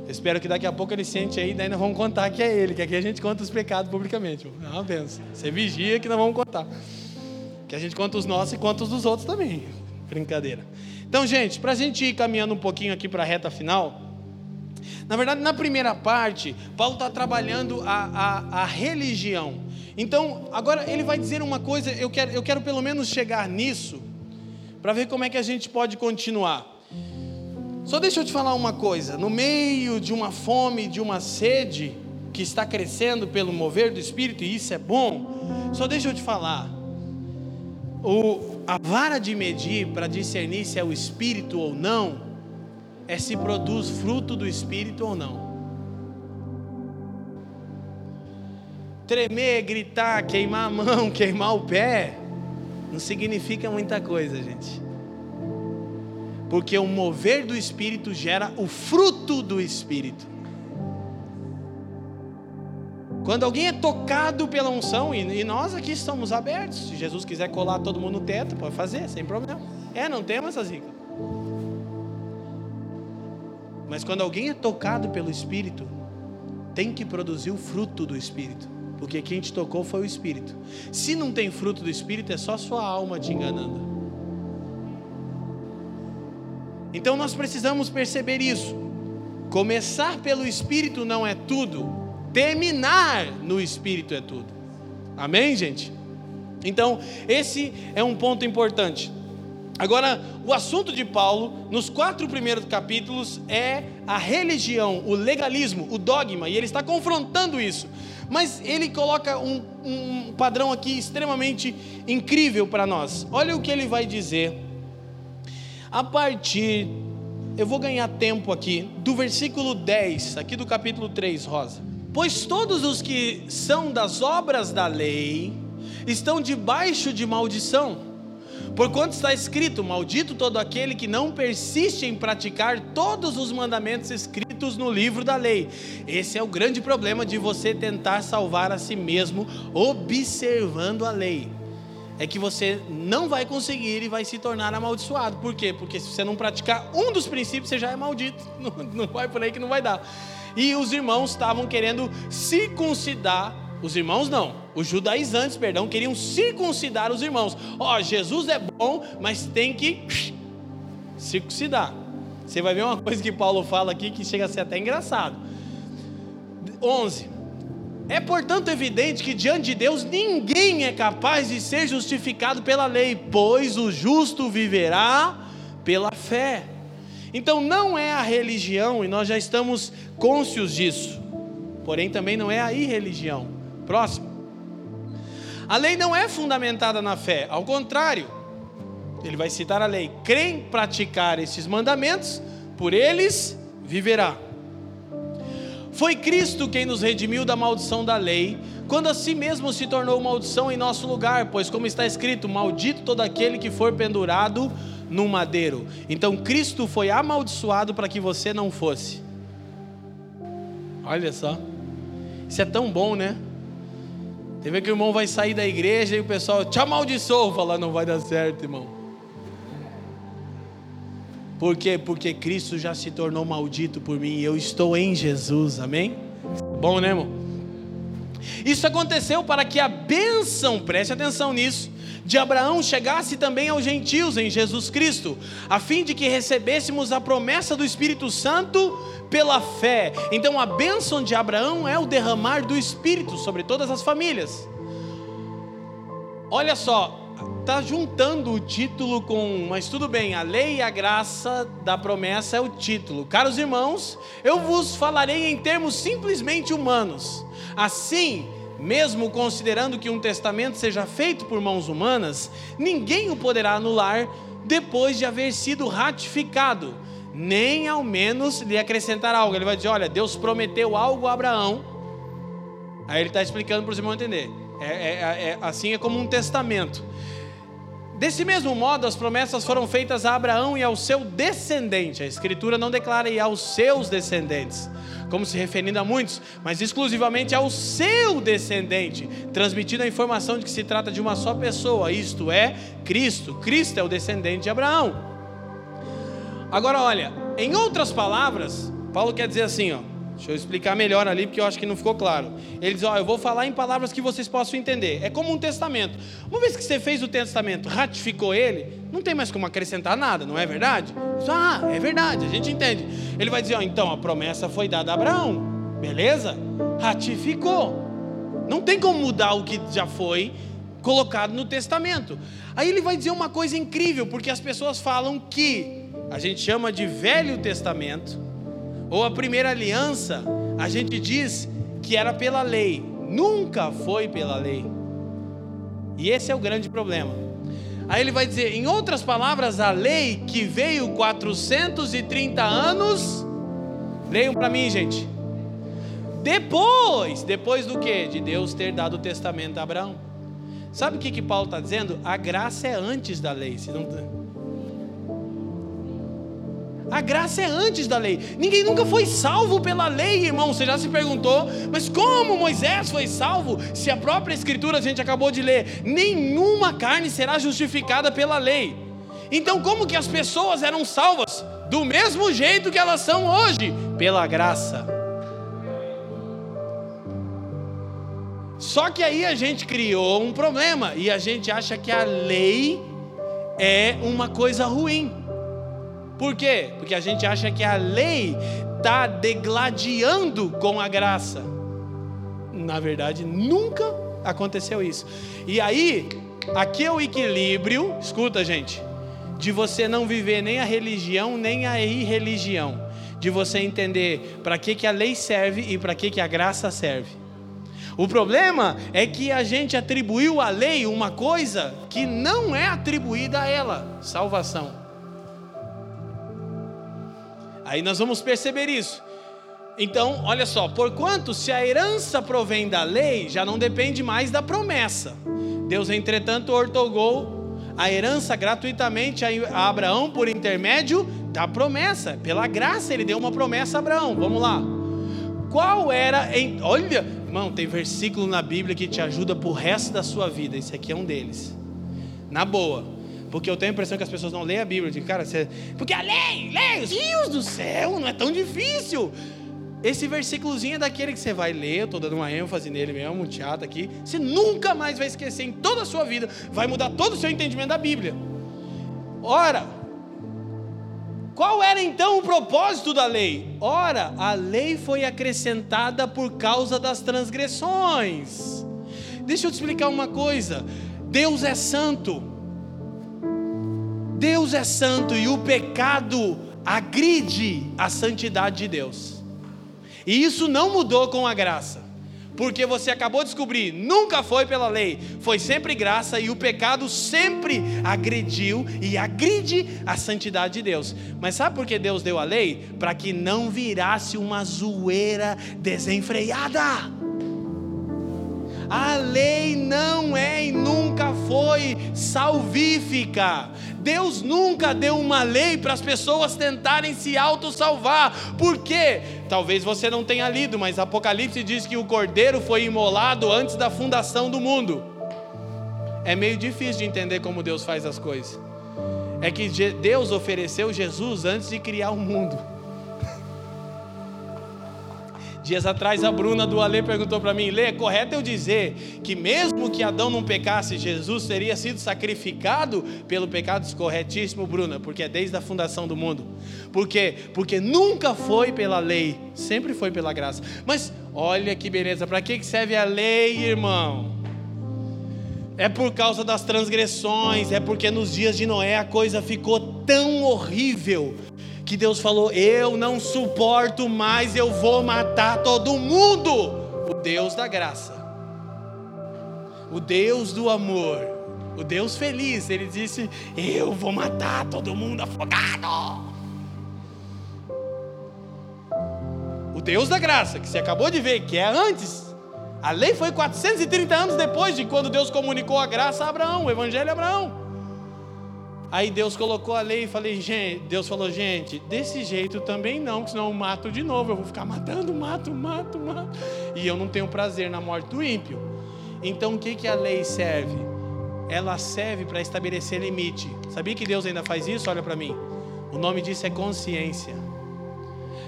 Espero que daqui a pouco ele sente aí, daí nós vamos contar que é ele, que aqui a gente conta os pecados publicamente. É uma benção. Você vigia que nós vamos contar. Que a gente conta os nossos e conta os dos outros também. Brincadeira. Então, gente, para a gente ir caminhando um pouquinho aqui para a reta final. Na verdade, na primeira parte, Paulo está trabalhando a, a, a religião. Então, agora ele vai dizer uma coisa, eu quero, eu quero pelo menos chegar nisso, para ver como é que a gente pode continuar. Só deixa eu te falar uma coisa: no meio de uma fome, de uma sede que está crescendo pelo mover do Espírito, e isso é bom, só deixa eu te falar. O, a vara de medir para discernir se é o Espírito ou não, é se produz fruto do Espírito ou não. Tremer, gritar, queimar a mão, queimar o pé, não significa muita coisa, gente porque o mover do Espírito gera o fruto do Espírito. Quando alguém é tocado pela unção, e, nós aqui estamos abertos, se Jesus quiser colar todo mundo no teto, pode fazer, sem problema. É, não temos essa zica. Mas quando alguém é tocado pelo Espírito, tem que produzir o fruto do Espírito, porque quem te tocou foi o Espírito. Se não tem fruto do Espírito, é só sua alma te enganando. Então nós precisamos perceber isso. Começar pelo Espírito não é tudo, terminar no Espírito é tudo. Amém, gente? Então, esse é um ponto importante. Agora, o assunto de Paulo, nos quatro primeiros capítulos, é a religião, o legalismo, o dogma, e ele está confrontando isso. Mas ele coloca um, um padrão aqui extremamente incrível para nós. Olha o que ele vai dizer a partir, eu vou ganhar tempo aqui, do versículo 10, aqui do capítulo 3, Rosa. Pois todos os que são das obras da lei estão debaixo de maldição. Porquanto está escrito: Maldito todo aquele que não persiste em praticar todos os mandamentos escritos no livro da lei. Esse é o grande problema de você tentar salvar a si mesmo observando a lei é que você não vai conseguir e vai se tornar amaldiçoado. Por quê? Porque se você não praticar um dos princípios, você já é maldito. Não, não vai por aí que não vai dar. E os irmãos estavam querendo circuncidar. Os irmãos não, os judaizantes, perdão, queriam circuncidar os irmãos. Ó, oh, Jesus é bom, mas tem que circuncidar. Você vai ver uma coisa que Paulo fala aqui que chega a ser até engraçado. 11. É, portanto, evidente que diante de Deus ninguém é capaz de ser justificado pela lei, pois o justo viverá pela fé. Então, não é a religião, e nós já estamos cônscios disso, porém também não é a irreligião. Próximo. A lei não é fundamentada na fé, ao contrário, ele vai citar a lei: quem praticar esses mandamentos, por eles viverá. Foi Cristo quem nos redimiu da maldição da lei, quando a si mesmo se tornou maldição em nosso lugar, pois, como está escrito, maldito todo aquele que for pendurado no madeiro. Então, Cristo foi amaldiçoado para que você não fosse. Olha só, isso é tão bom, né? Tem ver que o irmão vai sair da igreja e o pessoal te amaldiçoou, falar não vai dar certo, irmão. Por quê? Porque Cristo já se tornou maldito por mim eu estou em Jesus, amém? Bom, né, irmão? Isso aconteceu para que a bênção, preste atenção nisso, de Abraão chegasse também aos gentios em Jesus Cristo, a fim de que recebêssemos a promessa do Espírito Santo pela fé. Então a bênção de Abraão é o derramar do Espírito sobre todas as famílias. Olha só, está juntando o título com. Mas tudo bem, a lei e a graça da promessa é o título. Caros irmãos, eu vos falarei em termos simplesmente humanos. Assim, mesmo considerando que um testamento seja feito por mãos humanas, ninguém o poderá anular depois de haver sido ratificado, nem ao menos lhe acrescentar algo. Ele vai dizer: olha, Deus prometeu algo a Abraão. Aí ele está explicando para os irmãos entender. É, é, é, assim é como um testamento. Desse mesmo modo, as promessas foram feitas a Abraão e ao seu descendente. A Escritura não declara e aos seus descendentes, como se referindo a muitos, mas exclusivamente ao seu descendente, transmitindo a informação de que se trata de uma só pessoa, isto é, Cristo. Cristo é o descendente de Abraão. Agora, olha, em outras palavras, Paulo quer dizer assim, ó. Deixa eu explicar melhor ali, porque eu acho que não ficou claro. Ele diz: Ó, eu vou falar em palavras que vocês possam entender. É como um testamento. Uma vez que você fez o testamento, ratificou ele, não tem mais como acrescentar nada, não é verdade? Ah, é verdade, a gente entende. Ele vai dizer: Ó, então a promessa foi dada a Abraão, beleza? Ratificou. Não tem como mudar o que já foi colocado no testamento. Aí ele vai dizer uma coisa incrível, porque as pessoas falam que a gente chama de Velho Testamento ou a primeira aliança, a gente diz que era pela lei, nunca foi pela lei. E esse é o grande problema. Aí ele vai dizer, em outras palavras, a lei que veio 430 anos, leiam para mim, gente. Depois, depois do que? De Deus ter dado o testamento a Abraão. Sabe o que, que Paulo está dizendo? A graça é antes da lei. Se não... A graça é antes da lei. Ninguém nunca foi salvo pela lei, irmão. Você já se perguntou, mas como Moisés foi salvo? Se a própria Escritura a gente acabou de ler, nenhuma carne será justificada pela lei. Então, como que as pessoas eram salvas? Do mesmo jeito que elas são hoje, pela graça. Só que aí a gente criou um problema e a gente acha que a lei é uma coisa ruim. Por quê? Porque a gente acha que a lei está degladiando com a graça. Na verdade, nunca aconteceu isso. E aí, aqui é o equilíbrio, escuta, gente, de você não viver nem a religião nem a irreligião, de você entender para que, que a lei serve e para que, que a graça serve. O problema é que a gente atribuiu à lei uma coisa que não é atribuída a ela salvação. Aí nós vamos perceber isso. Então, olha só, porquanto se a herança provém da lei, já não depende mais da promessa. Deus, entretanto, ortogou a herança gratuitamente a Abraão por intermédio da promessa. Pela graça, ele deu uma promessa a Abraão. Vamos lá. Qual era, em, olha, irmão, tem versículo na Bíblia que te ajuda para o resto da sua vida. Esse aqui é um deles. Na boa. Porque eu tenho a impressão que as pessoas não leem a Bíblia. Digo, cara, você... porque a lei, lei, os rios do céu, não é tão difícil. Esse versículozinho é daquele que você vai ler, eu estou dando uma ênfase nele mesmo, um teatro aqui. Você nunca mais vai esquecer em toda a sua vida, vai mudar todo o seu entendimento da Bíblia. Ora, qual era então o propósito da lei? Ora, a lei foi acrescentada por causa das transgressões. Deixa eu te explicar uma coisa: Deus é santo. Deus é santo e o pecado agride a santidade de Deus. E isso não mudou com a graça. Porque você acabou de descobrir, nunca foi pela lei, foi sempre graça e o pecado sempre agrediu e agride a santidade de Deus. Mas sabe por que Deus deu a lei? Para que não virasse uma zoeira desenfreada. A lei não é e nunca foi salvífica. Deus nunca deu uma lei para as pessoas tentarem se auto-salvar. Por quê? Talvez você não tenha lido, mas Apocalipse diz que o cordeiro foi imolado antes da fundação do mundo. É meio difícil de entender como Deus faz as coisas. É que Deus ofereceu Jesus antes de criar o mundo. Dias atrás a Bruna do Alê perguntou para mim: Lê, é correto eu dizer que mesmo que Adão não pecasse, Jesus teria sido sacrificado pelo pecado? Corretíssimo, Bruna, porque é desde a fundação do mundo. Por quê? Porque nunca foi pela lei, sempre foi pela graça. Mas olha que beleza, para que serve a lei, irmão? É por causa das transgressões, é porque nos dias de Noé a coisa ficou tão horrível que Deus falou: Eu não suporto mais, eu vou matar todo mundo. O Deus da graça, o Deus do amor, o Deus feliz, ele disse: Eu vou matar todo mundo afogado. O Deus da graça, que você acabou de ver, que é antes. A lei foi 430 anos depois de quando Deus comunicou a graça a Abraão, o evangelho a Abraão. Aí Deus colocou a lei e falei, gente, Deus falou, gente, desse jeito também não, senão eu mato de novo, eu vou ficar matando, mato, mato, mato. E eu não tenho prazer na morte do ímpio. Então o que, que a lei serve? Ela serve para estabelecer limite. Sabia que Deus ainda faz isso? Olha para mim. O nome disso é consciência.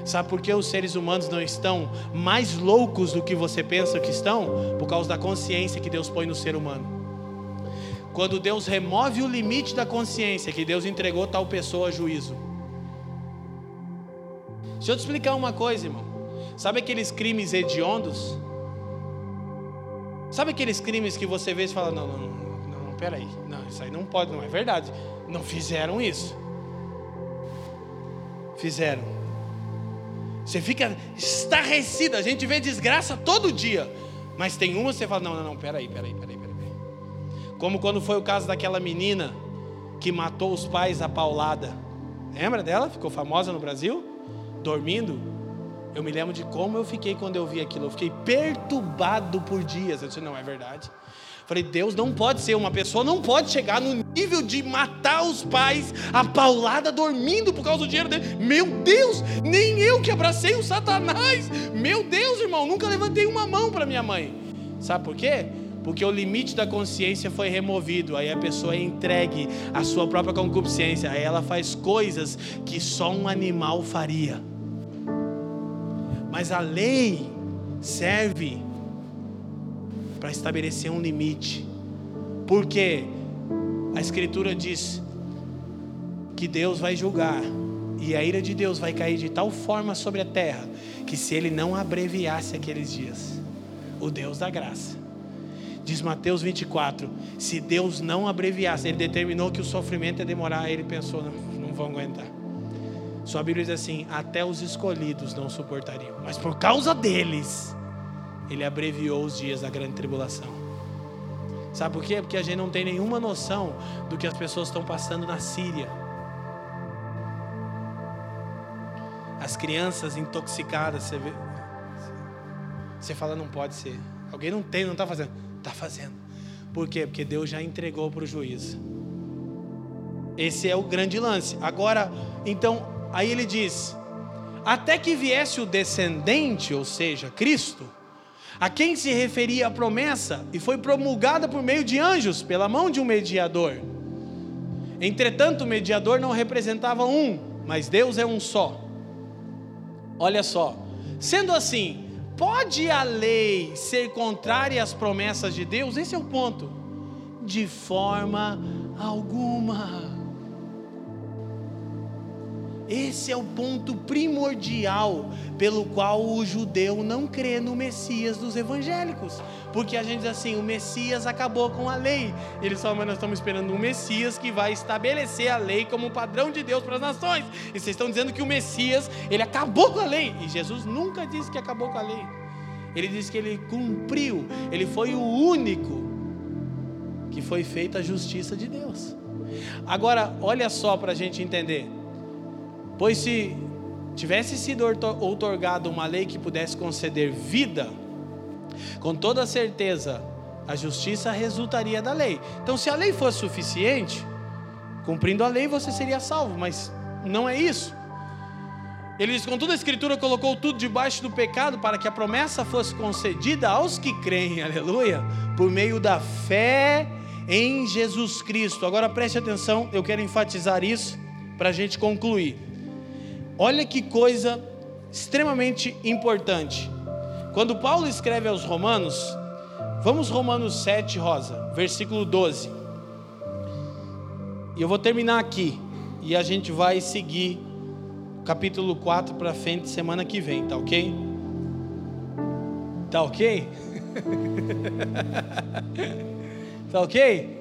Sabe por que os seres humanos não estão mais loucos do que você pensa que estão? Por causa da consciência que Deus põe no ser humano. Quando Deus remove o limite da consciência, que Deus entregou tal pessoa a juízo. Deixa eu te explicar uma coisa, irmão. Sabe aqueles crimes hediondos? Sabe aqueles crimes que você vê e fala: não, não, não, não, peraí, não, isso aí não pode, não é verdade. Não fizeram isso. Fizeram. Você fica estarrecido, a gente vê desgraça todo dia. Mas tem uma você fala: não, não, não, peraí, peraí, peraí. Como quando foi o caso daquela menina que matou os pais a paulada. Lembra dela? Ficou famosa no Brasil? Dormindo. Eu me lembro de como eu fiquei quando eu vi aquilo. Eu fiquei perturbado por dias. Eu disse: não é verdade. Falei, Deus não pode ser, uma pessoa não pode chegar no nível de matar os pais a paulada dormindo por causa do dinheiro dele. Meu Deus, nem eu que abracei o Satanás. Meu Deus, irmão, nunca levantei uma mão para minha mãe. Sabe por quê? porque o limite da consciência foi removido, aí a pessoa é entregue à sua própria concupiscência, aí ela faz coisas que só um animal faria. Mas a lei serve para estabelecer um limite, porque a Escritura diz que Deus vai julgar e a ira de Deus vai cair de tal forma sobre a terra que se ele não abreviasse aqueles dias, o Deus da graça. Diz Mateus 24: se Deus não abreviasse, Ele determinou que o sofrimento ia demorar, Ele pensou, não, não vão aguentar. Sua Bíblia diz assim: até os escolhidos não suportariam, mas por causa deles, Ele abreviou os dias da grande tribulação. Sabe por quê? Porque a gente não tem nenhuma noção do que as pessoas estão passando na Síria. As crianças intoxicadas, você vê. Você fala, não pode ser. Alguém não tem, não está fazendo. Está fazendo. Por quê? Porque Deus já entregou para o juízo. Esse é o grande lance. Agora, então, aí ele diz: até que viesse o descendente, ou seja, Cristo, a quem se referia a promessa, e foi promulgada por meio de anjos, pela mão de um mediador. Entretanto, o mediador não representava um, mas Deus é um só. Olha só, sendo assim, Pode a lei ser contrária às promessas de Deus? Esse é o ponto. De forma alguma. Esse é o ponto primordial pelo qual o judeu não crê no Messias dos evangélicos. Porque a gente diz assim: o Messias acabou com a lei. Eles falam, mas nós estamos esperando um Messias que vai estabelecer a lei como padrão de Deus para as nações. E vocês estão dizendo que o Messias, ele acabou com a lei. E Jesus nunca disse que acabou com a lei. ele diz que ele cumpriu, ele foi o único que foi feita a justiça de Deus. Agora, olha só para a gente entender. Pois se tivesse sido outorgada uma lei que pudesse conceder vida, com toda certeza a justiça resultaria da lei. Então, se a lei fosse suficiente, cumprindo a lei você seria salvo, mas não é isso. Ele diz: contudo, a Escritura colocou tudo debaixo do pecado para que a promessa fosse concedida aos que creem, aleluia, por meio da fé em Jesus Cristo. Agora preste atenção, eu quero enfatizar isso para a gente concluir. Olha que coisa extremamente importante. Quando Paulo escreve aos Romanos, vamos Romanos 7, Rosa, versículo 12. E eu vou terminar aqui e a gente vai seguir capítulo 4 para frente semana que vem, tá ok? Tá ok? Tá ok?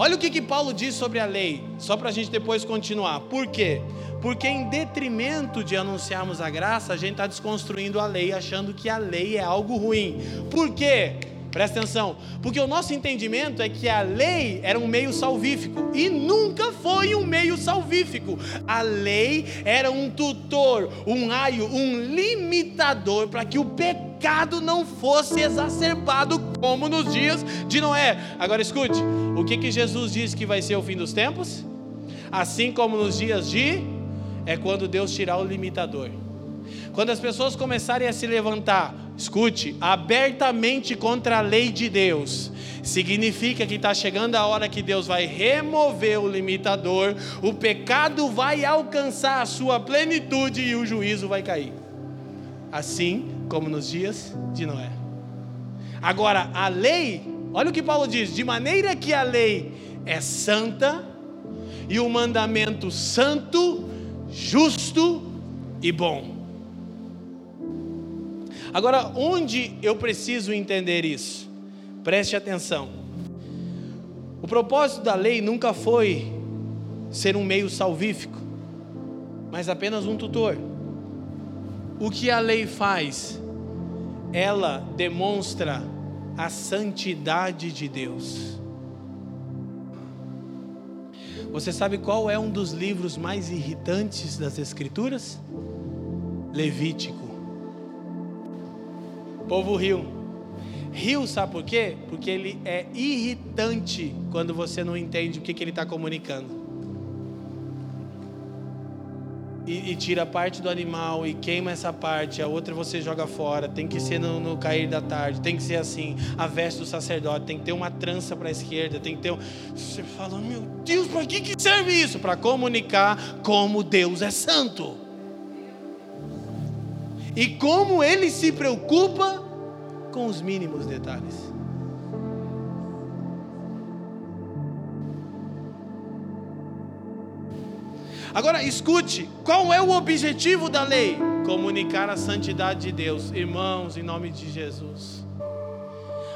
Olha o que, que Paulo diz sobre a lei, só para a gente depois continuar. Por quê? Porque em detrimento de anunciarmos a graça, a gente está desconstruindo a lei, achando que a lei é algo ruim. Por quê? Presta atenção, porque o nosso entendimento é que a lei era um meio salvífico e nunca foi um meio salvífico. A lei era um tutor, um aio, um limitador para que o pecado não fosse exacerbado como nos dias de Noé. Agora escute, o que que Jesus disse que vai ser o fim dos tempos? Assim como nos dias de é quando Deus tirar o limitador. Quando as pessoas começarem a se levantar escute, abertamente contra a lei de Deus, significa que está chegando a hora que Deus vai remover o limitador, o pecado vai alcançar a sua plenitude e o juízo vai cair. Assim como nos dias de Noé. Agora, a lei, olha o que Paulo diz: de maneira que a lei é santa, e o mandamento santo, justo e bom. Agora, onde eu preciso entender isso? Preste atenção. O propósito da lei nunca foi ser um meio salvífico, mas apenas um tutor. O que a lei faz? Ela demonstra a santidade de Deus. Você sabe qual é um dos livros mais irritantes das Escrituras? Levítico povo riu. Riu, sabe por quê? Porque ele é irritante quando você não entende o que, que ele está comunicando. E, e, tira parte do animal e queima essa parte, a outra você joga fora. Tem que ser no, no cair da tarde, tem que ser assim. A veste do sacerdote tem que ter uma trança para a esquerda, tem que ter. Um... Você fala, meu Deus, para que, que serve isso? Para comunicar como Deus é santo e como ele se preocupa com os mínimos detalhes. Agora escute, qual é o objetivo da lei? Comunicar a santidade de Deus, irmãos, em nome de Jesus.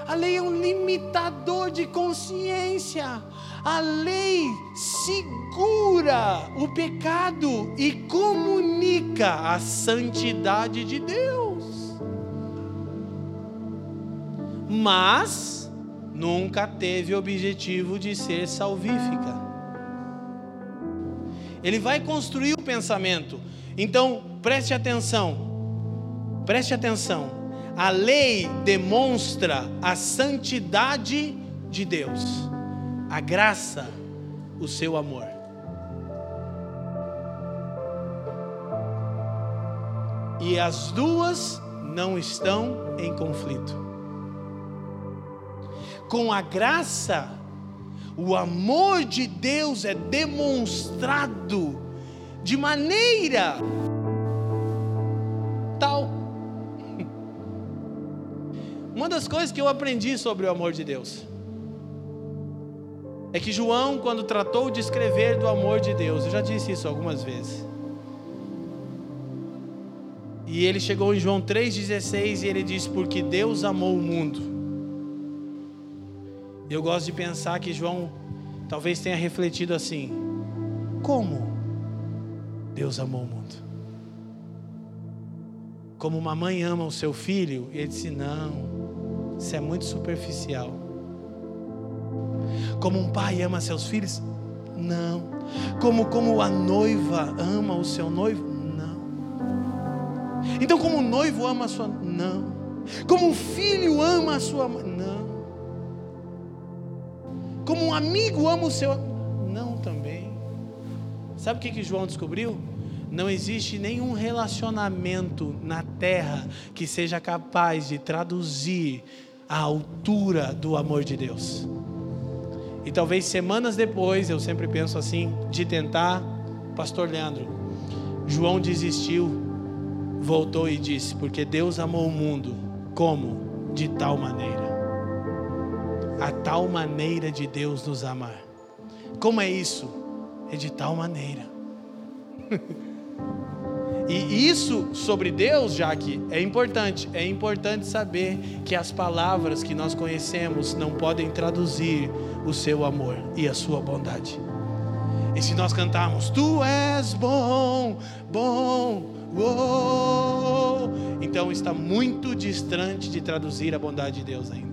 A lei é um limitador de consciência. A lei segura o pecado e comunica a santidade de Deus. Mas nunca teve objetivo de ser salvífica. Ele vai construir o pensamento. Então, preste atenção. Preste atenção. A lei demonstra a santidade de Deus a graça, o seu amor. E as duas não estão em conflito. Com a graça, o amor de Deus é demonstrado de maneira tal. Uma das coisas que eu aprendi sobre o amor de Deus é que João, quando tratou de escrever do amor de Deus, eu já disse isso algumas vezes. E ele chegou em João 3,16 e ele disse: Porque Deus amou o mundo. Eu gosto de pensar que João talvez tenha refletido assim: Como Deus amou o mundo? como uma mãe ama o seu filho? E ele disse: Não, isso é muito superficial. Como um pai ama seus filhos? Não. Como, como a noiva ama o seu noivo? Não. Então, como o noivo ama a sua. Não. Como um filho ama a sua mãe? Não. Como um amigo ama o seu. Não também. Sabe o que, que João descobriu? Não existe nenhum relacionamento na terra que seja capaz de traduzir a altura do amor de Deus. E talvez semanas depois, eu sempre penso assim, de tentar, Pastor Leandro, João desistiu, voltou e disse: Porque Deus amou o mundo, como? De tal maneira. A tal maneira de Deus nos amar. Como é isso? É de tal maneira. E isso sobre Deus, Jaque, é importante. É importante saber que as palavras que nós conhecemos não podem traduzir o seu amor e a sua bondade. E se nós cantarmos, Tu és bom, bom, oh, então está muito distante de traduzir a bondade de Deus ainda.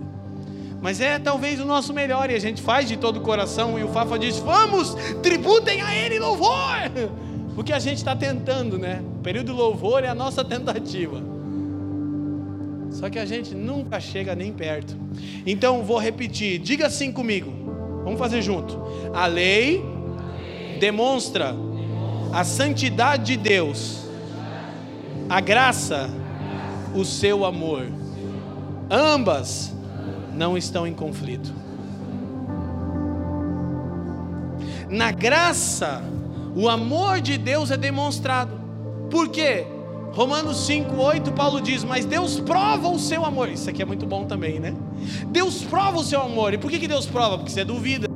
Mas é talvez o nosso melhor e a gente faz de todo o coração. E o Fafa diz: Vamos, tributem a Ele louvor. Porque a gente está tentando, né? O período louvor é a nossa tentativa. Só que a gente nunca chega nem perto. Então vou repetir, diga assim comigo. Vamos fazer junto. A lei demonstra a santidade de Deus, a graça, o seu amor. Ambas não estão em conflito. Na graça, o amor de Deus é demonstrado. Por quê? Romanos 5:8 Paulo diz: "Mas Deus prova o seu amor". Isso aqui é muito bom também, né? Deus prova o seu amor. E por que, que Deus prova? Porque você duvida.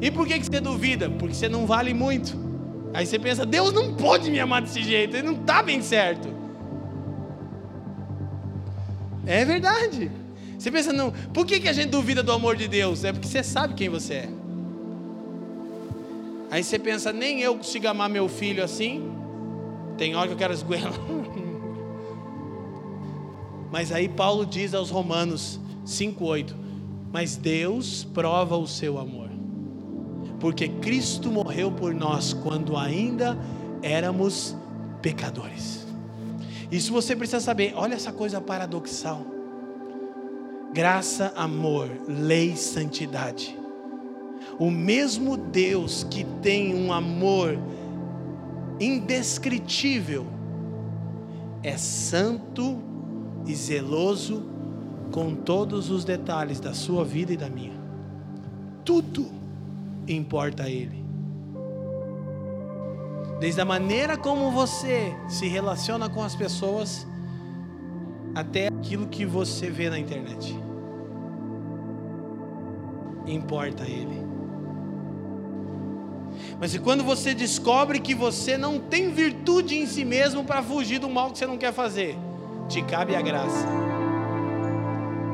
E por que, que você duvida? Porque você não vale muito. Aí você pensa: "Deus não pode me amar desse jeito, ele não está bem certo". É verdade. Você pensa, não, por que, que a gente duvida do amor de Deus? É porque você sabe quem você é. Aí você pensa, nem eu consigo amar meu filho assim. Tem hora que eu quero esgoelar. Mas aí Paulo diz aos Romanos 5,8: Mas Deus prova o seu amor, porque Cristo morreu por nós quando ainda éramos pecadores. Isso você precisa saber, olha essa coisa paradoxal: graça, amor, lei, santidade o mesmo Deus que tem um amor indescritível, é santo e zeloso com todos os detalhes da sua vida e da minha. Tudo importa a Ele. Desde a maneira como você se relaciona com as pessoas, até aquilo que você vê na internet. Importa a Ele. Mas e quando você descobre que você não tem virtude em si mesmo para fugir do mal que você não quer fazer, te cabe a graça.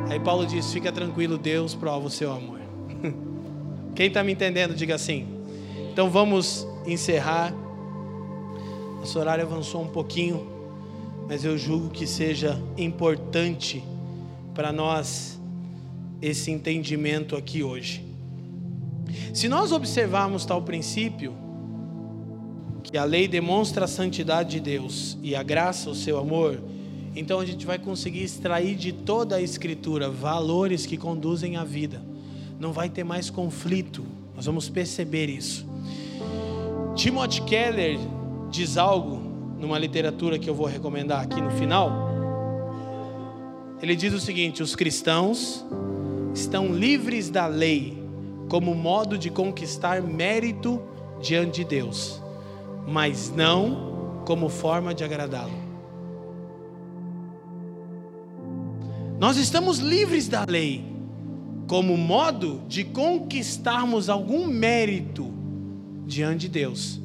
Aí Paulo diz: fica tranquilo, Deus prova o seu amor. Quem está me entendendo, diga assim. Então vamos encerrar. Nosso horário avançou um pouquinho, mas eu julgo que seja importante para nós esse entendimento aqui hoje. Se nós observarmos tal princípio, que a lei demonstra a santidade de Deus e a graça, o seu amor, então a gente vai conseguir extrair de toda a Escritura valores que conduzem à vida. Não vai ter mais conflito, nós vamos perceber isso. Timothy Keller diz algo numa literatura que eu vou recomendar aqui no final. Ele diz o seguinte: os cristãos estão livres da lei como modo de conquistar mérito diante de Deus, mas não como forma de agradá-lo. Nós estamos livres da lei como modo de conquistarmos algum mérito diante de Deus,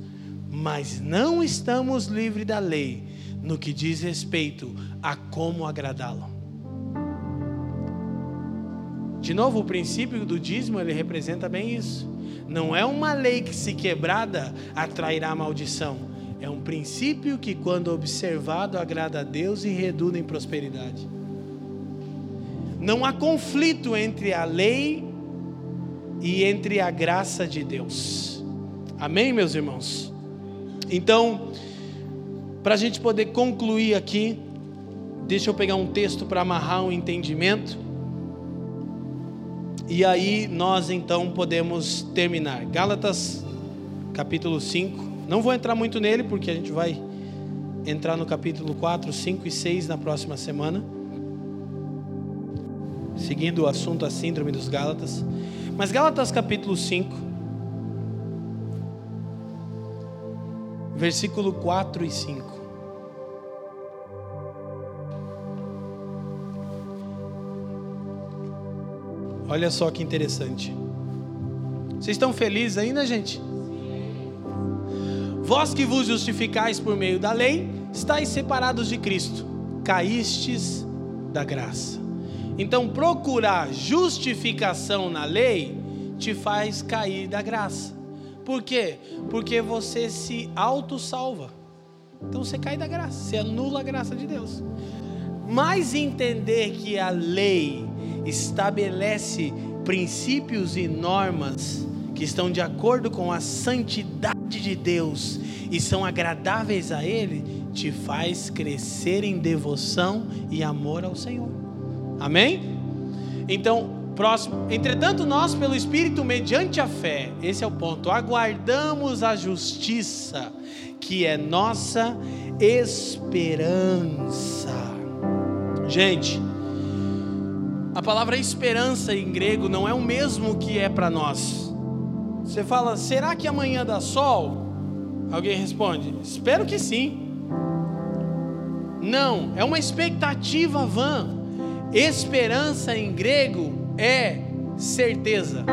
mas não estamos livres da lei no que diz respeito a como agradá-lo. De novo, o princípio do dízimo ele representa bem isso. Não é uma lei que, se quebrada, atrairá maldição. É um princípio que, quando observado, agrada a Deus e redunda em prosperidade. Não há conflito entre a lei e entre a graça de Deus. Amém, meus irmãos? Então, para a gente poder concluir aqui, deixa eu pegar um texto para amarrar um entendimento. E aí nós então podemos terminar. Gálatas capítulo 5. Não vou entrar muito nele porque a gente vai entrar no capítulo 4, 5 e 6 na próxima semana. Seguindo o assunto a síndrome dos Gálatas. Mas Gálatas capítulo 5, versículo 4 e 5. Olha só que interessante. Vocês estão felizes ainda, gente? Vós que vos justificais por meio da lei, estáis separados de Cristo, caístes da graça. Então, procurar justificação na lei te faz cair da graça. Por quê? Porque você se auto-salva. Então você cai da graça, você anula a graça de Deus. Mas entender que a lei estabelece princípios e normas que estão de acordo com a santidade de Deus e são agradáveis a Ele, te faz crescer em devoção e amor ao Senhor. Amém? Então, próximo. Entretanto, nós, pelo Espírito, mediante a fé, esse é o ponto, aguardamos a justiça, que é nossa esperança. Gente, a palavra esperança em grego não é o mesmo que é para nós. Você fala, será que amanhã dá sol? Alguém responde, espero que sim. Não, é uma expectativa vã. Esperança em grego é certeza.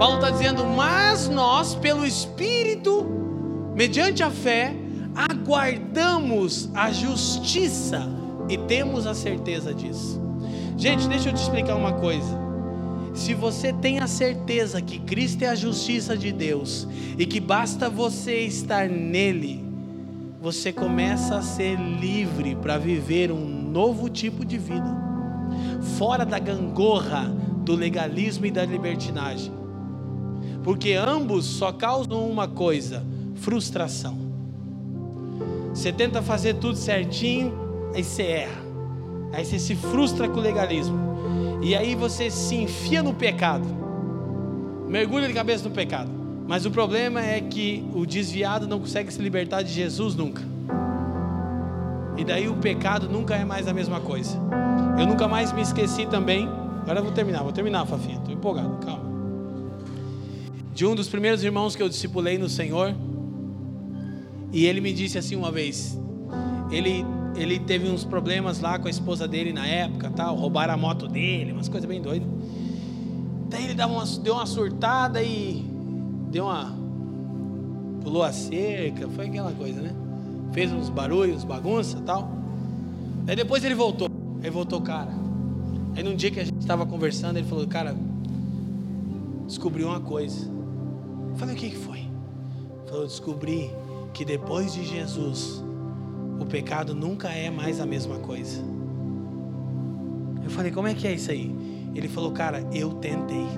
Paulo está dizendo, mas nós, pelo Espírito, mediante a fé, aguardamos a justiça e temos a certeza disso. Gente, deixa eu te explicar uma coisa. Se você tem a certeza que Cristo é a justiça de Deus e que basta você estar nele, você começa a ser livre para viver um novo tipo de vida, fora da gangorra do legalismo e da libertinagem, porque ambos só causam uma coisa: frustração. Você tenta fazer tudo certinho, aí você erra. Aí você se frustra com o legalismo. E aí você se enfia no pecado. Mergulha de cabeça no pecado. Mas o problema é que o desviado não consegue se libertar de Jesus nunca. E daí o pecado nunca é mais a mesma coisa. Eu nunca mais me esqueci também. Agora eu vou terminar, vou terminar, Fafinha. Estou empolgado, calma. De um dos primeiros irmãos que eu discipulei no Senhor. E ele me disse assim uma vez. Ele ele teve uns problemas lá com a esposa dele na época, tal, roubaram a moto dele, umas coisas bem doidas. Daí ele deu uma, deu uma surtada e deu uma pulou a cerca, foi aquela coisa, né? Fez uns barulhos, bagunça, tal. Aí depois ele voltou, ele voltou, cara. Aí num dia que a gente estava conversando, ele falou, cara, descobri uma coisa. Eu falei, o que que foi? Ele falou, descobri que depois de Jesus o pecado nunca é mais a mesma coisa. Eu falei, como é que é isso aí? Ele falou, cara, eu tentei.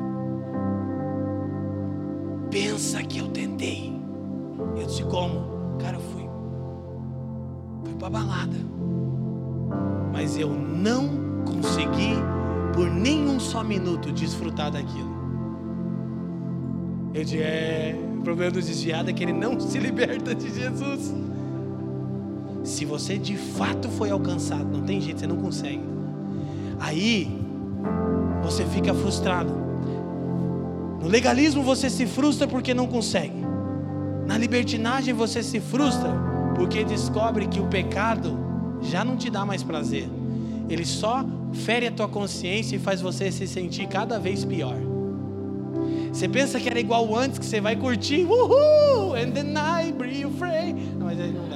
Pensa que eu tentei. Eu disse, como? Cara, eu fui. Fui pra balada. Mas eu não consegui por nenhum só minuto desfrutar daquilo. Eu disse, é, o problema do desviado é que ele não se liberta de Jesus. Se você de fato foi alcançado, não tem jeito, você não consegue. Aí você fica frustrado. No legalismo você se frustra porque não consegue. Na libertinagem você se frustra porque descobre que o pecado já não te dá mais prazer. Ele só fere a tua consciência e faz você se sentir cada vez pior. Você pensa que era igual antes, que você vai curtir, uhul, and then I breathe free. Não, mas aí não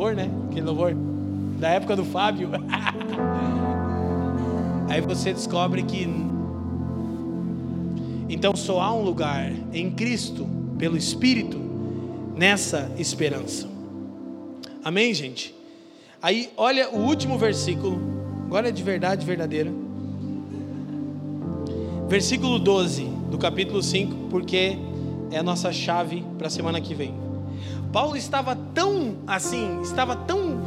louvor, né? Aquele louvor da época do Fábio. Aí você descobre que Então só há um lugar em Cristo, pelo Espírito, nessa esperança. Amém, gente? Aí, olha o último versículo, agora é de verdade verdadeira. Versículo 12 do capítulo 5, porque é a nossa chave para a semana que vem. Paulo estava tão assim, estava tão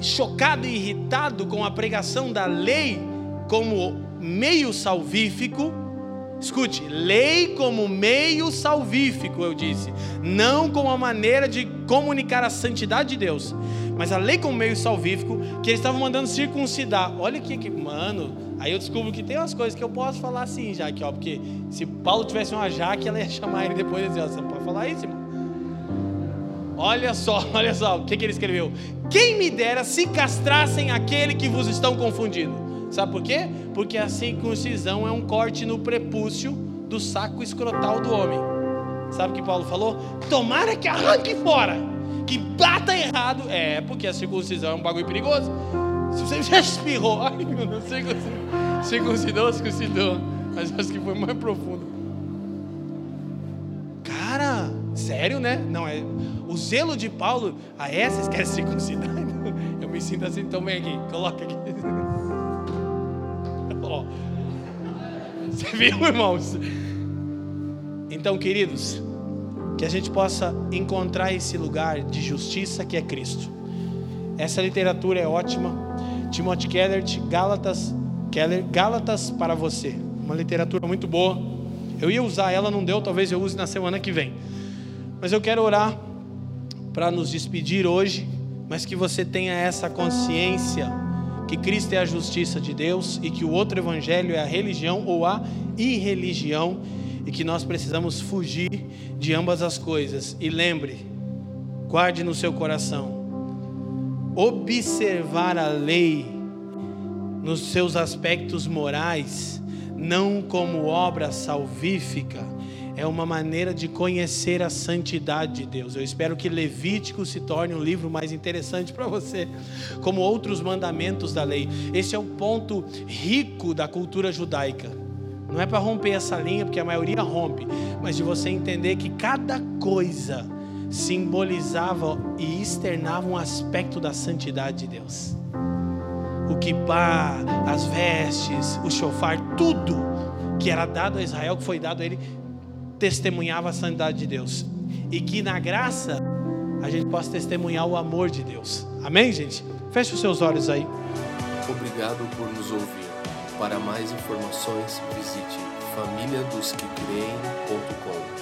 chocado e irritado com a pregação da lei como meio salvífico. Escute, lei como meio salvífico, eu disse, não como a maneira de comunicar a santidade de Deus, mas a lei como meio salvífico, que eles estavam mandando circuncidar. Olha que, que mano, aí eu descubro que tem umas coisas que eu posso falar assim já aqui, ó, porque se Paulo tivesse uma jaque, ela ia chamar ele depois e dizer, ó, você não pode falar isso, irmão. Olha só, olha só, o que, que ele escreveu? Quem me dera se castrassem aquele que vos estão confundindo. Sabe por quê? Porque a circuncisão é um corte no prepúcio do saco escrotal do homem. Sabe o que Paulo falou? Tomara que arranque fora, que bata errado. É, porque a circuncisão é um bagulho perigoso. Se você já espirrou, ai meu Deus, circuncidou, circuncidou. Mas acho que foi mais profundo. Cara, sério, né? Não, é o zelo de Paulo. Ah, é? Vocês querem circuncidar? Eu me sinto assim tão bem aqui. Coloca aqui. Você viu, irmãos? Então, queridos, que a gente possa encontrar esse lugar de justiça que é Cristo. Essa literatura é ótima. Timothy Keller, Gálatas, Keller, Gálatas para você. Uma literatura muito boa. Eu ia usar ela, não deu, talvez eu use na semana que vem. Mas eu quero orar para nos despedir hoje, mas que você tenha essa consciência que Cristo é a justiça de Deus e que o outro evangelho é a religião ou a irreligião e que nós precisamos fugir de ambas as coisas. E lembre, guarde no seu coração, observar a lei nos seus aspectos morais, não como obra salvífica, é uma maneira de conhecer a santidade de Deus. Eu espero que Levítico se torne um livro mais interessante para você, como outros mandamentos da lei. Esse é o ponto rico da cultura judaica. Não é para romper essa linha, porque a maioria rompe, mas de você entender que cada coisa simbolizava e externava um aspecto da santidade de Deus. O kippah, as vestes, o shofar, tudo que era dado a Israel, que foi dado a ele, testemunhava a santidade de Deus. E que na graça a gente possa testemunhar o amor de Deus. Amém, gente? Feche os seus olhos aí. Obrigado por nos ouvir. Para mais informações, visite famíliadosquecreem.com.